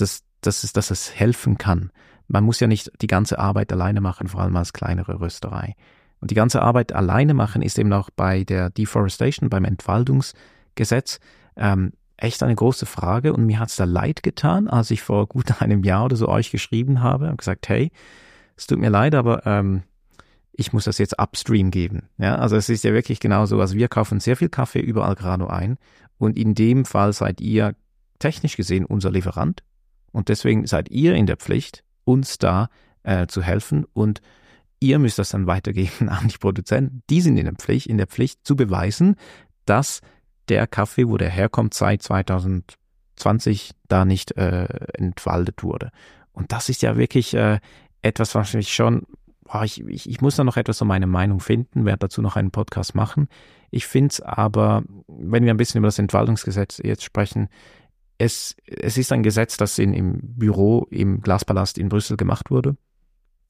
dass, dass es, dass es helfen kann. Man muss ja nicht die ganze Arbeit alleine machen, vor allem als kleinere Rösterei. Und die ganze Arbeit alleine machen ist eben auch bei der Deforestation, beim Entwaldungsgesetz, ähm, echt eine große Frage. Und mir hat es da leid getan, als ich vor gut einem Jahr oder so euch geschrieben habe und gesagt, hey, es tut mir leid, aber ähm, ich muss das jetzt upstream geben. Ja, also es ist ja wirklich genauso. Also wir kaufen sehr viel Kaffee über Algrano ein und in dem Fall seid ihr technisch gesehen unser Lieferant und deswegen seid ihr in der Pflicht, uns da äh, zu helfen und ihr müsst das dann weitergeben an die Produzenten. Die sind in der Pflicht, in der Pflicht zu beweisen, dass der Kaffee, wo der herkommt, seit 2020 da nicht äh, entwaldet wurde. Und das ist ja wirklich äh, etwas, was mich schon boah, ich, ich, ich muss da noch etwas so meine Meinung finden, werde dazu noch einen Podcast machen. Ich finde es aber, wenn wir ein bisschen über das Entwaldungsgesetz jetzt sprechen, es, es ist ein Gesetz, das in, im Büro im Glaspalast in Brüssel gemacht wurde.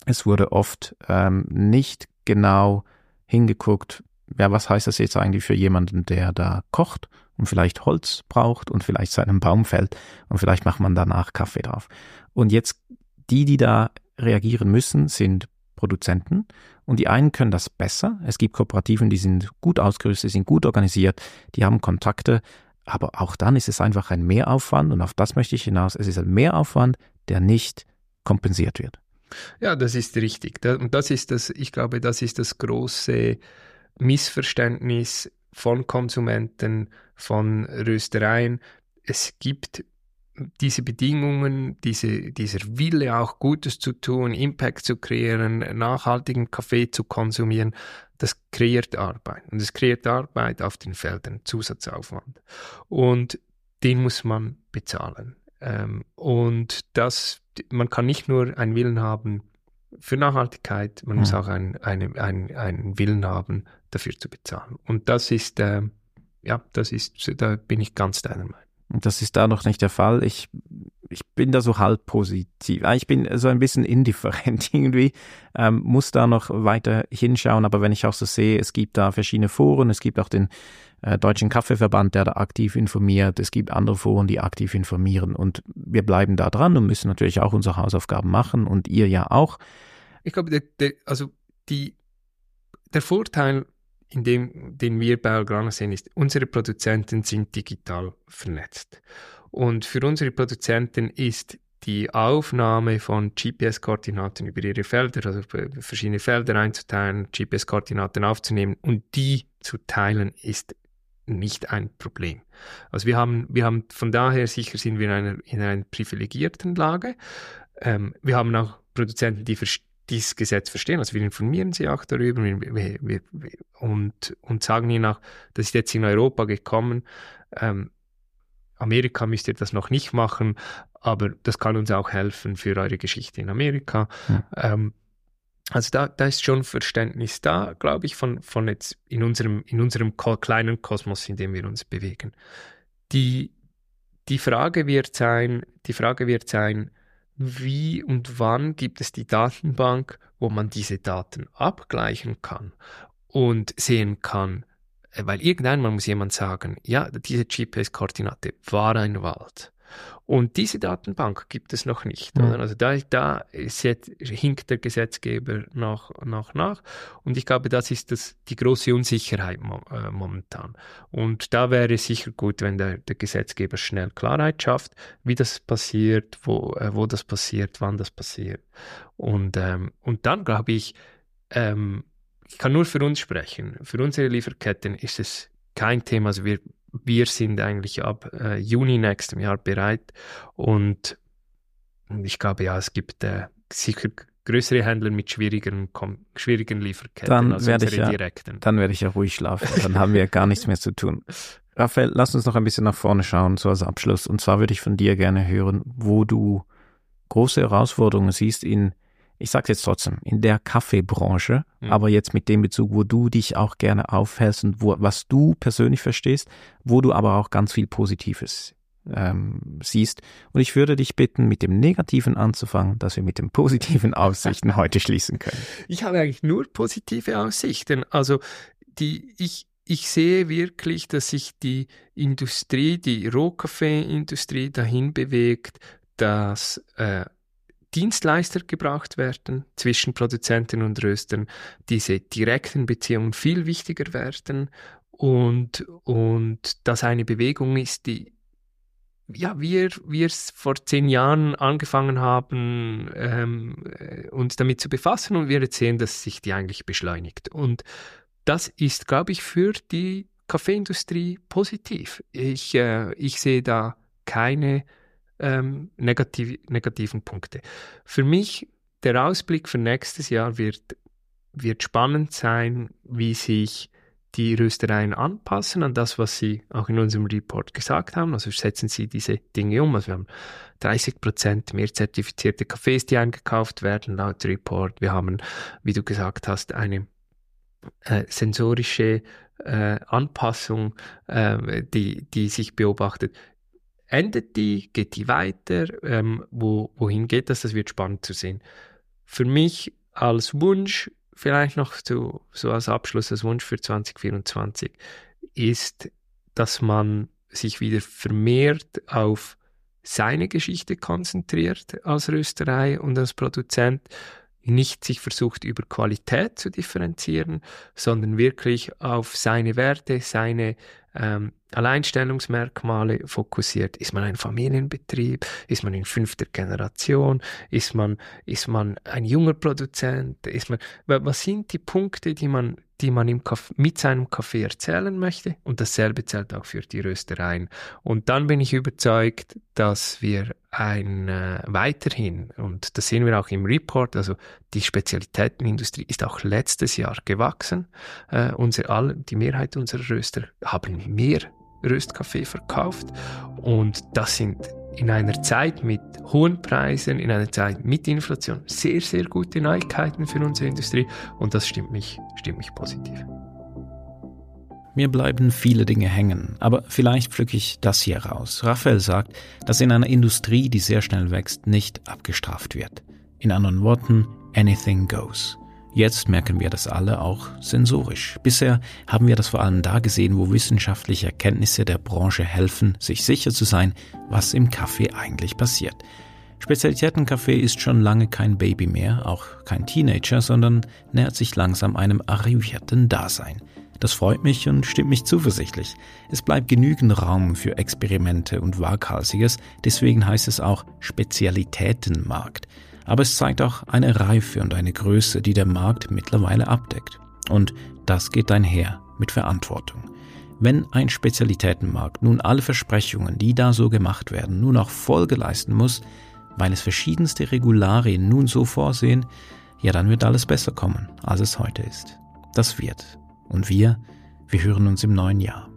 Es wurde oft ähm, nicht genau hingeguckt, ja, was heißt das jetzt eigentlich für jemanden, der da kocht und vielleicht Holz braucht und vielleicht seinen Baum fällt und vielleicht macht man danach Kaffee drauf. Und jetzt die, die da reagieren müssen, sind Produzenten und die einen können das besser. Es gibt Kooperativen, die sind gut ausgerüstet, sind gut organisiert, die haben Kontakte, aber auch dann ist es einfach ein Mehraufwand und auf das möchte ich hinaus. Es ist ein Mehraufwand, der nicht kompensiert wird. Ja, das ist richtig. Und das ist das, ich glaube, das ist das große Missverständnis von Konsumenten, von Röstereien. Es gibt diese Bedingungen, diese, dieser Wille auch Gutes zu tun, Impact zu kreieren, nachhaltigen Kaffee zu konsumieren, das kreiert Arbeit. Und es kreiert Arbeit auf den Feldern, Zusatzaufwand. Und den muss man bezahlen. Ähm, und das, man kann nicht nur einen Willen haben für Nachhaltigkeit, man mhm. muss auch einen, einen, einen, einen Willen haben, dafür zu bezahlen. Und das ist, äh, ja, das ist, da bin ich ganz deiner Meinung. Das ist da noch nicht der Fall. Ich, ich bin da so halb positiv. Ich bin so ein bisschen indifferent irgendwie, ähm, muss da noch weiter hinschauen. Aber wenn ich auch so sehe, es gibt da verschiedene Foren, es gibt auch den äh, Deutschen Kaffeeverband, der da aktiv informiert. Es gibt andere Foren, die aktiv informieren. Und wir bleiben da dran und müssen natürlich auch unsere Hausaufgaben machen und ihr ja auch. Ich glaube, der, der, also die, der Vorteil in dem, den wir bei Algrana sehen, ist, unsere Produzenten sind digital vernetzt. Und für unsere Produzenten ist die Aufnahme von GPS-Koordinaten über ihre Felder, also verschiedene Felder einzuteilen, GPS-Koordinaten aufzunehmen und die zu teilen, ist nicht ein Problem. Also wir haben, wir haben von daher sicher sind wir in einer, in einer privilegierten Lage. Ähm, wir haben auch Produzenten, die verstehen, dieses Gesetz verstehen. Also wir informieren sie auch darüber wir, wir, und, und sagen ihnen auch, das ist jetzt in Europa gekommen. Ähm, Amerika müsst ihr das noch nicht machen, aber das kann uns auch helfen für eure Geschichte in Amerika. Ja. Ähm, also da, da ist schon Verständnis da, glaube ich, von, von jetzt in unserem, in unserem kleinen Kosmos, in dem wir uns bewegen. Die, die Frage wird sein, die Frage wird sein, wie und wann gibt es die Datenbank, wo man diese Daten abgleichen kann und sehen kann, äh, weil irgendwann muss jemand sagen, ja, diese GPS-Koordinate war ein Wald. Und diese Datenbank gibt es noch nicht. Mhm. Also da, da hinkt der Gesetzgeber noch, noch nach. Und ich glaube, das ist das, die große Unsicherheit mo äh, momentan. Und da wäre es sicher gut, wenn der, der Gesetzgeber schnell Klarheit schafft, wie das passiert, wo, äh, wo das passiert, wann das passiert. Und, ähm, und dann glaube ich, ähm, ich kann nur für uns sprechen. Für unsere Lieferketten ist es kein Thema. Also wir wir sind eigentlich ab äh, Juni nächstem Jahr bereit und ich glaube, ja, es gibt äh, sicher größere Händler mit schwierigen, schwierigen Lieferketten dann als werde ich ja, direkten. Dann werde ich ja ruhig schlafen. Dann haben wir gar nichts mehr zu tun. Raphael, lass uns noch ein bisschen nach vorne schauen, so als Abschluss. Und zwar würde ich von dir gerne hören, wo du große Herausforderungen siehst in, ich sage jetzt trotzdem, in der Kaffeebranche, mhm. aber jetzt mit dem Bezug, wo du dich auch gerne aufhältst und wo, was du persönlich verstehst, wo du aber auch ganz viel Positives ähm, siehst. Und ich würde dich bitten, mit dem Negativen anzufangen, dass wir mit den positiven Aussichten heute schließen können. Ich habe eigentlich nur positive Aussichten. Also die, ich, ich sehe wirklich, dass sich die Industrie, die Rohkaffeeindustrie dahin bewegt, dass äh, Dienstleister gebraucht werden zwischen Produzenten und Röstern, diese direkten Beziehungen viel wichtiger werden und, und das eine Bewegung ist, die ja, wir, es vor zehn Jahren angefangen haben, ähm, äh, uns damit zu befassen und wir jetzt sehen, dass sich die eigentlich beschleunigt. Und das ist, glaube ich, für die Kaffeeindustrie positiv. Ich, äh, ich sehe da keine ähm, negativ, negativen Punkte. Für mich, der Ausblick für nächstes Jahr wird, wird spannend sein, wie sich die Röstereien anpassen an das, was sie auch in unserem Report gesagt haben. Also setzen sie diese Dinge um. Also wir haben 30 Prozent mehr zertifizierte Kaffees, die eingekauft werden laut Report. Wir haben, wie du gesagt hast, eine äh, sensorische äh, Anpassung, äh, die, die sich beobachtet. Endet die, geht die weiter? Ähm, wo, wohin geht das? Das wird spannend zu sehen. Für mich als Wunsch vielleicht noch zu, so als Abschluss, als Wunsch für 2024 ist, dass man sich wieder vermehrt auf seine Geschichte konzentriert als Rösterei und als Produzent, nicht sich versucht über Qualität zu differenzieren, sondern wirklich auf seine Werte, seine ähm, Alleinstellungsmerkmale fokussiert. Ist man ein Familienbetrieb? Ist man in fünfter Generation? Ist man, ist man ein junger Produzent? Ist man, was sind die Punkte, die man, die man im Kaff mit seinem Kaffee erzählen möchte? Und dasselbe zählt auch für die Röstereien. Und dann bin ich überzeugt, dass wir ein äh, weiterhin, und das sehen wir auch im Report, also die Spezialitätenindustrie ist auch letztes Jahr gewachsen. Äh, unser, all, die Mehrheit unserer Röster haben mehr Röstkaffee verkauft. Und das sind in einer Zeit mit hohen Preisen, in einer Zeit mit Inflation sehr, sehr gute Neuigkeiten für unsere Industrie. Und das stimmt mich, stimmt mich positiv. Mir bleiben viele Dinge hängen, aber vielleicht pflücke ich das hier raus. Raphael sagt, dass in einer Industrie, die sehr schnell wächst, nicht abgestraft wird. In anderen Worten, anything goes. Jetzt merken wir das alle auch sensorisch. Bisher haben wir das vor allem da gesehen, wo wissenschaftliche Erkenntnisse der Branche helfen, sich sicher zu sein, was im Kaffee eigentlich passiert. Spezialitätenkaffee ist schon lange kein Baby mehr, auch kein Teenager, sondern nähert sich langsam einem arrivierten Dasein. Das freut mich und stimmt mich zuversichtlich. Es bleibt genügend Raum für Experimente und Waghalsiges, deswegen heißt es auch Spezialitätenmarkt aber es zeigt auch eine Reife und eine Größe, die der Markt mittlerweile abdeckt. Und das geht einher mit Verantwortung. Wenn ein Spezialitätenmarkt nun alle Versprechungen, die da so gemacht werden, nun auch Folge leisten muss, weil es verschiedenste Regularien nun so vorsehen, ja, dann wird alles besser kommen, als es heute ist. Das wird. Und wir, wir hören uns im neuen Jahr.